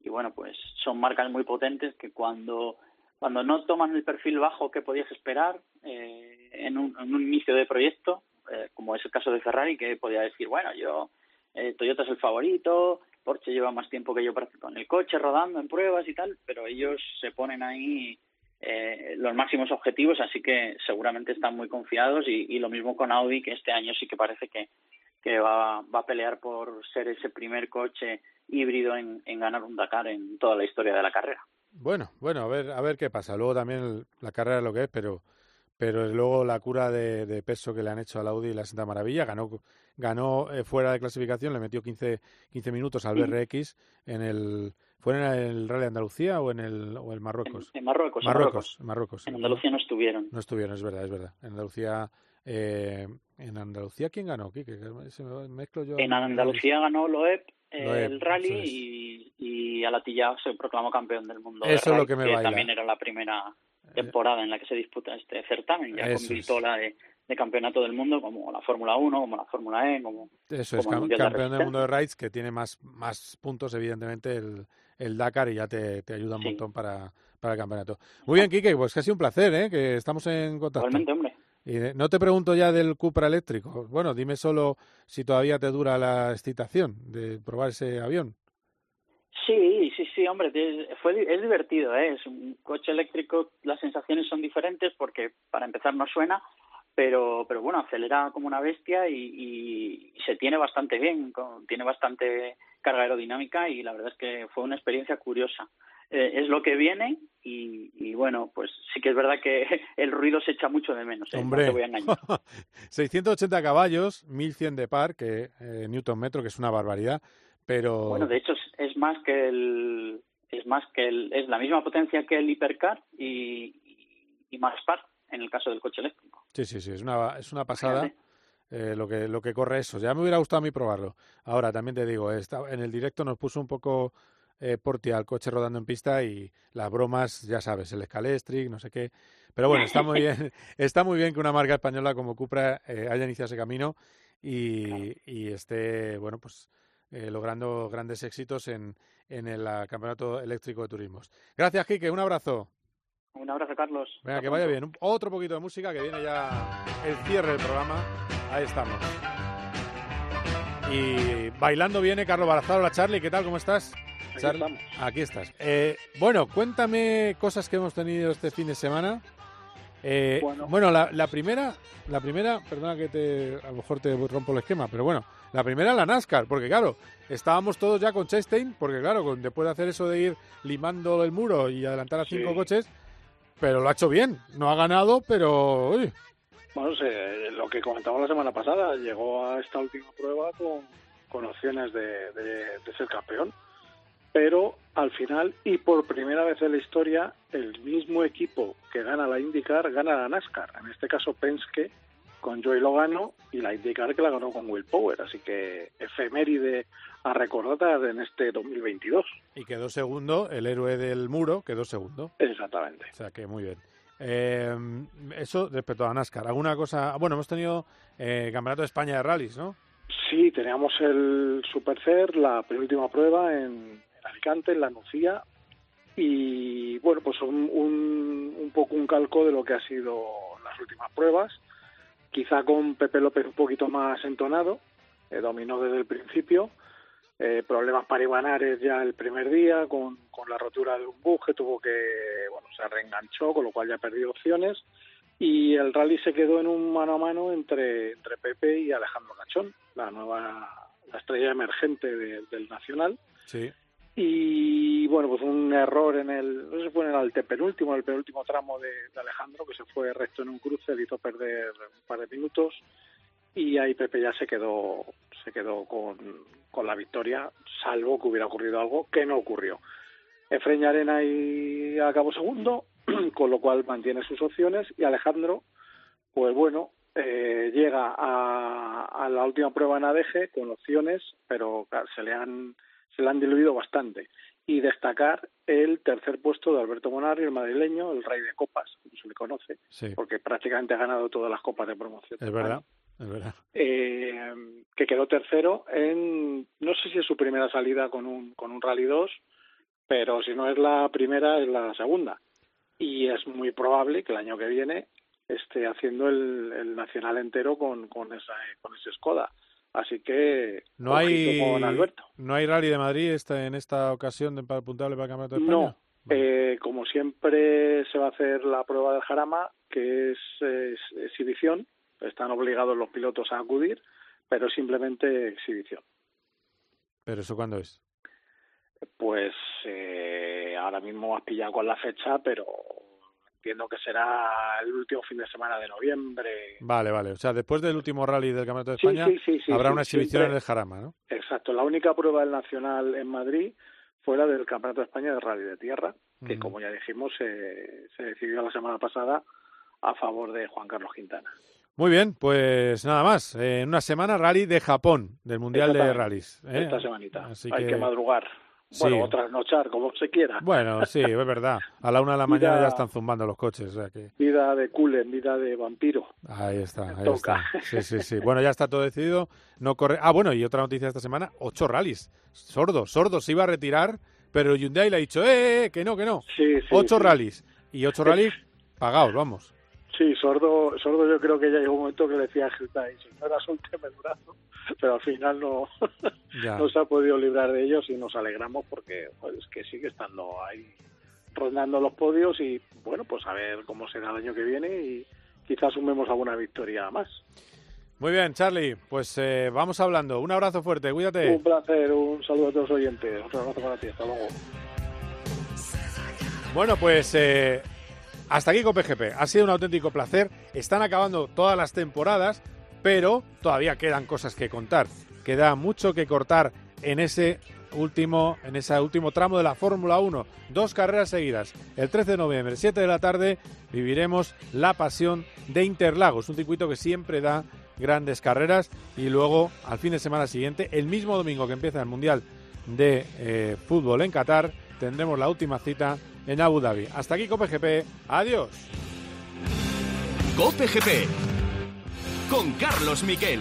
[SPEAKER 18] y bueno, pues son marcas muy potentes que cuando cuando no toman el perfil bajo que podías esperar eh, en, un, inicio de proyecto, eh, como es el caso de Ferrari, que podía decir, bueno, yo eh, Toyota es el favorito, Porsche lleva más tiempo que yo con el coche rodando en pruebas y tal, pero ellos se ponen ahí eh, los máximos objetivos, así que seguramente están muy confiados y, lo mismo con Audi, que este año sí que parece que, va, va a pelear por ser ese primer coche híbrido en ganar un Dakar en toda la historia de la carrera.
[SPEAKER 3] Bueno, bueno, a ver, a ver qué pasa. Luego también el- la carrera es lo que es, pero, pero luego la cura de, de peso que le han hecho al Audi la Santa Maravilla. Ganó, ganó eh, fuera de clasificación, le metió 15, 15 minutos al
[SPEAKER 18] Sí.
[SPEAKER 3] BRX en el. ¿Fue en el Rally Andalucía o en el, o el Marruecos?
[SPEAKER 18] En Marruecos, en
[SPEAKER 3] Marruecos, Marruecos.
[SPEAKER 18] En Andalucía no estuvieron.
[SPEAKER 3] No estuvieron, es verdad, es verdad. En Andalucía, eh, en Andalucía, ¿quién ganó? Quique? Que se me mezclo yo.
[SPEAKER 18] En Andalucía ganó Loeb eh, el rally
[SPEAKER 3] es.
[SPEAKER 18] y, y Alatilla se proclamó campeón del mundo.
[SPEAKER 3] Eso
[SPEAKER 18] de
[SPEAKER 3] es lo que me baila.
[SPEAKER 18] también era la primera temporada en la que se disputa este certamen, ya
[SPEAKER 3] Eso
[SPEAKER 18] con
[SPEAKER 3] es.
[SPEAKER 18] vitola de, de campeonato del mundo como la Fórmula 1, como la Fórmula E, como,
[SPEAKER 3] Eso es,
[SPEAKER 18] como el
[SPEAKER 3] cam-
[SPEAKER 18] Mundial de
[SPEAKER 3] campeón del mundo de. Rides, que tiene más, más puntos, evidentemente, el, el Dakar y ya te, te ayuda un
[SPEAKER 18] Sí.
[SPEAKER 3] montón para, para el campeonato. Muy bien, Quique, pues que ha sido un placer, ¿eh? que estamos en contacto.
[SPEAKER 18] Igualmente, hombre.
[SPEAKER 3] No te pregunto ya del Cupra eléctrico. Bueno, dime solo si todavía te dura la excitación de probar ese avión.
[SPEAKER 18] Sí, sí, sí, hombre, fue, es divertido, ¿eh? es un coche eléctrico, las sensaciones son diferentes porque para empezar no suena, pero, pero bueno, acelera como una bestia y, y- y se tiene bastante bien, con- tiene bastante carga aerodinámica y la verdad es que fue una experiencia curiosa. Eh, es lo que viene y, y, bueno, pues sí que es verdad que el ruido se echa mucho de menos, ¿eh?
[SPEAKER 3] Hombre,
[SPEAKER 18] no te voy a engañar.
[SPEAKER 3] 680 caballos, 1100 de par, que eh, Newton metro, que es una barbaridad, pero...
[SPEAKER 18] Bueno, de hecho es, es más que el... Es más que el, es la misma potencia que el hipercar y, y más par en el caso del coche eléctrico.
[SPEAKER 3] Sí, sí, sí, es una, es una pasada. Eh, lo que lo que corre eso. Ya me hubiera gustado a mí probarlo. Ahora también te digo, está, en el directo nos puso un poco eh, Porti al coche rodando en pista y las bromas, ya sabes, el Scalestric, no sé qué. Pero bueno, está muy bien, está muy bien que una marca española como Cupra eh, haya iniciado ese camino y, y esté, bueno, pues eh, logrando grandes éxitos en, en el uh, Campeonato Eléctrico de Turismos. Gracias, Quique, un abrazo.
[SPEAKER 18] Un abrazo, Carlos.
[SPEAKER 3] Venga, que vaya bien. Un- Otro poquito de música que viene ya el cierre del programa. Ahí estamos. Y bailando viene Carlos Barazal. Hola, Charlie, ¿qué tal? ¿Cómo estás?
[SPEAKER 19] Aquí
[SPEAKER 3] Charlie. Aquí estás. Eh, bueno, cuéntame cosas que hemos tenido este fin de semana. Eh,
[SPEAKER 19] Bueno.
[SPEAKER 3] bueno, la, la primera, la primera, perdona que te, a lo mejor te rompo el esquema, pero bueno, la primera la NASCAR, porque claro, estábamos todos ya con Chastain, porque claro, con- después de hacer eso de ir limando el muro y adelantar a cinco
[SPEAKER 19] Sí.
[SPEAKER 3] coches, pero lo ha hecho bien, no ha ganado, pero uy,
[SPEAKER 19] Bueno, se- lo que comentamos la semana pasada, llegó a esta última prueba con, con opciones de, de- de ser campeón, pero al final y por primera vez en la historia, el mismo equipo que gana la IndyCar gana la NASCAR. En este caso Penske con Joey Logano y la IndyCar que la ganó con Will Power. Así que efeméride a recordar en este 2022.
[SPEAKER 3] y quedó segundo, el héroe del muro quedó segundo.
[SPEAKER 19] Exactamente.
[SPEAKER 3] O sea que muy bien. Eh, eso respecto a NASCAR. ¿Alguna cosa? Bueno, hemos tenido eh, Campeonato de España de rallies, ¿no?
[SPEAKER 19] Sí, teníamos el Supercer, la penúltima prueba en Alicante, en la Nucía, y bueno, pues un, poco un calco de lo que ha sido las últimas pruebas, quizá con Pepe López un poquito más entonado, eh, dominó desde el principio, eh, problemas para Ibanares ya el primer día, con, la rotura de un bus tuvo que, bueno, se reenganchó, con lo cual ya perdió opciones, y el rally se quedó en un mano a mano entre, entre Pepe y Alejandro Cachón, la nueva la estrella emergente de- del Nacional.
[SPEAKER 3] Sí.
[SPEAKER 19] Y bueno, pues un error en el, no sé fue en el antepenúltimo, en el penúltimo tramo de, Alejandro, que se fue recto en un cruce, le hizo perder un par de minutos y ahí Pepe ya se quedó, se quedó con, con la victoria, salvo que hubiera ocurrido algo que no ocurrió. Efraín Arena ahí acabó segundo, con lo cual mantiene sus opciones y Alejandro, pues bueno, eh, llega a, a la última prueba en ADG con opciones, pero se le han se le han diluido bastante. Y destacar el tercer puesto de Alberto Monarri, el madrileño, el rey de copas, como se le conoce,
[SPEAKER 3] Sí.
[SPEAKER 19] porque prácticamente ha ganado todas las copas de promoción.
[SPEAKER 3] Es verdad, es verdad.
[SPEAKER 19] Eh, que quedó tercero en, no sé si es su primera salida con un, con un Rally 2, pero si no es la primera, es la segunda. Y es muy probable que el año que viene esté haciendo el, el nacional entero con, con, esa, con ese Skoda. Así que
[SPEAKER 3] No hay,
[SPEAKER 19] con Alberto.
[SPEAKER 3] no hay rally de Madrid esta, en esta ocasión de, para apuntable para el Campeonato de España.
[SPEAKER 19] No, eh, como siempre se va a hacer la prueba del Jarama, que es, es exhibición. Están obligados los pilotos a acudir, pero es simplemente exhibición.
[SPEAKER 3] Pero eso cuándo es?
[SPEAKER 19] Pues eh, ahora mismo has pillado con la fecha, pero entiendo que será el último fin de semana de noviembre.
[SPEAKER 3] Vale, vale. O sea, después del último rally del Campeonato de España
[SPEAKER 19] sí, sí, sí,
[SPEAKER 3] habrá una exhibición en el Jarama, ¿no?
[SPEAKER 19] Exacto, la única prueba del Nacional en Madrid fue la del Campeonato de España de Rally de Tierra, que como ya dijimos se, se decidió la semana pasada a favor de Juan Carlos Quintana.
[SPEAKER 3] Muy bien, pues nada más. Eh, en una semana rally de Japón, del Mundial de Rallys. ¿eh?
[SPEAKER 19] Esta semanita.
[SPEAKER 3] Así
[SPEAKER 19] Hay que,
[SPEAKER 3] que-
[SPEAKER 19] madrugar.
[SPEAKER 3] Sí.
[SPEAKER 19] Bueno, o trasnochar, como se quiera.
[SPEAKER 3] Bueno, sí, es verdad. A la una de la
[SPEAKER 19] Vida-
[SPEAKER 3] mañana ya están zumbando los coches. O sea que...
[SPEAKER 19] Vida de culen, vida de vampiro.
[SPEAKER 3] Ahí está, ahí
[SPEAKER 19] toca.
[SPEAKER 3] está. Sí, sí, sí. Bueno, ya está todo decidido. No corre. Ah, bueno, y otra noticia esta semana: ocho rallies. Sordo, sordo se iba a retirar, pero Hyundai le ha dicho, ¡eh, eh, que no, que no!
[SPEAKER 19] Sí, sí,
[SPEAKER 3] ocho
[SPEAKER 19] sí.
[SPEAKER 3] rallies. Y ocho rallies pagados, vamos.
[SPEAKER 19] Sí, sordo, sordo yo creo que ya llegó un momento que le decía a Hyundai, señora, suélteme el brazo, pero al final no, no se ha podido librar de ellos y nos alegramos porque pues, es que sigue estando ahí rondando los podios y bueno, pues a ver cómo será el año que viene y quizás sumemos alguna victoria más.
[SPEAKER 3] Muy bien, Charlie. Pues eh, vamos hablando. Un abrazo fuerte, cuídate.
[SPEAKER 19] Un placer, un saludo a todos los oyentes, otro abrazo para ti, hasta luego.
[SPEAKER 3] Bueno, pues eh, hasta aquí con PGP. Ha sido un auténtico placer. Están acabando todas las temporadas, pero todavía quedan cosas que contar. Queda mucho que cortar en ese último, en ese último tramo de la Fórmula 1. Dos carreras seguidas. El 13 de noviembre, 7 de la tarde, viviremos la pasión de Interlagos, un circuito que siempre da grandes carreras. Y luego, al fin de semana siguiente, el mismo domingo que empieza el Mundial de eh, Fútbol en Qatar, tendremos la última cita en Abu Dhabi. Hasta aquí, Cope GP. Adiós.
[SPEAKER 1] Cope GP con Carlos Miquel.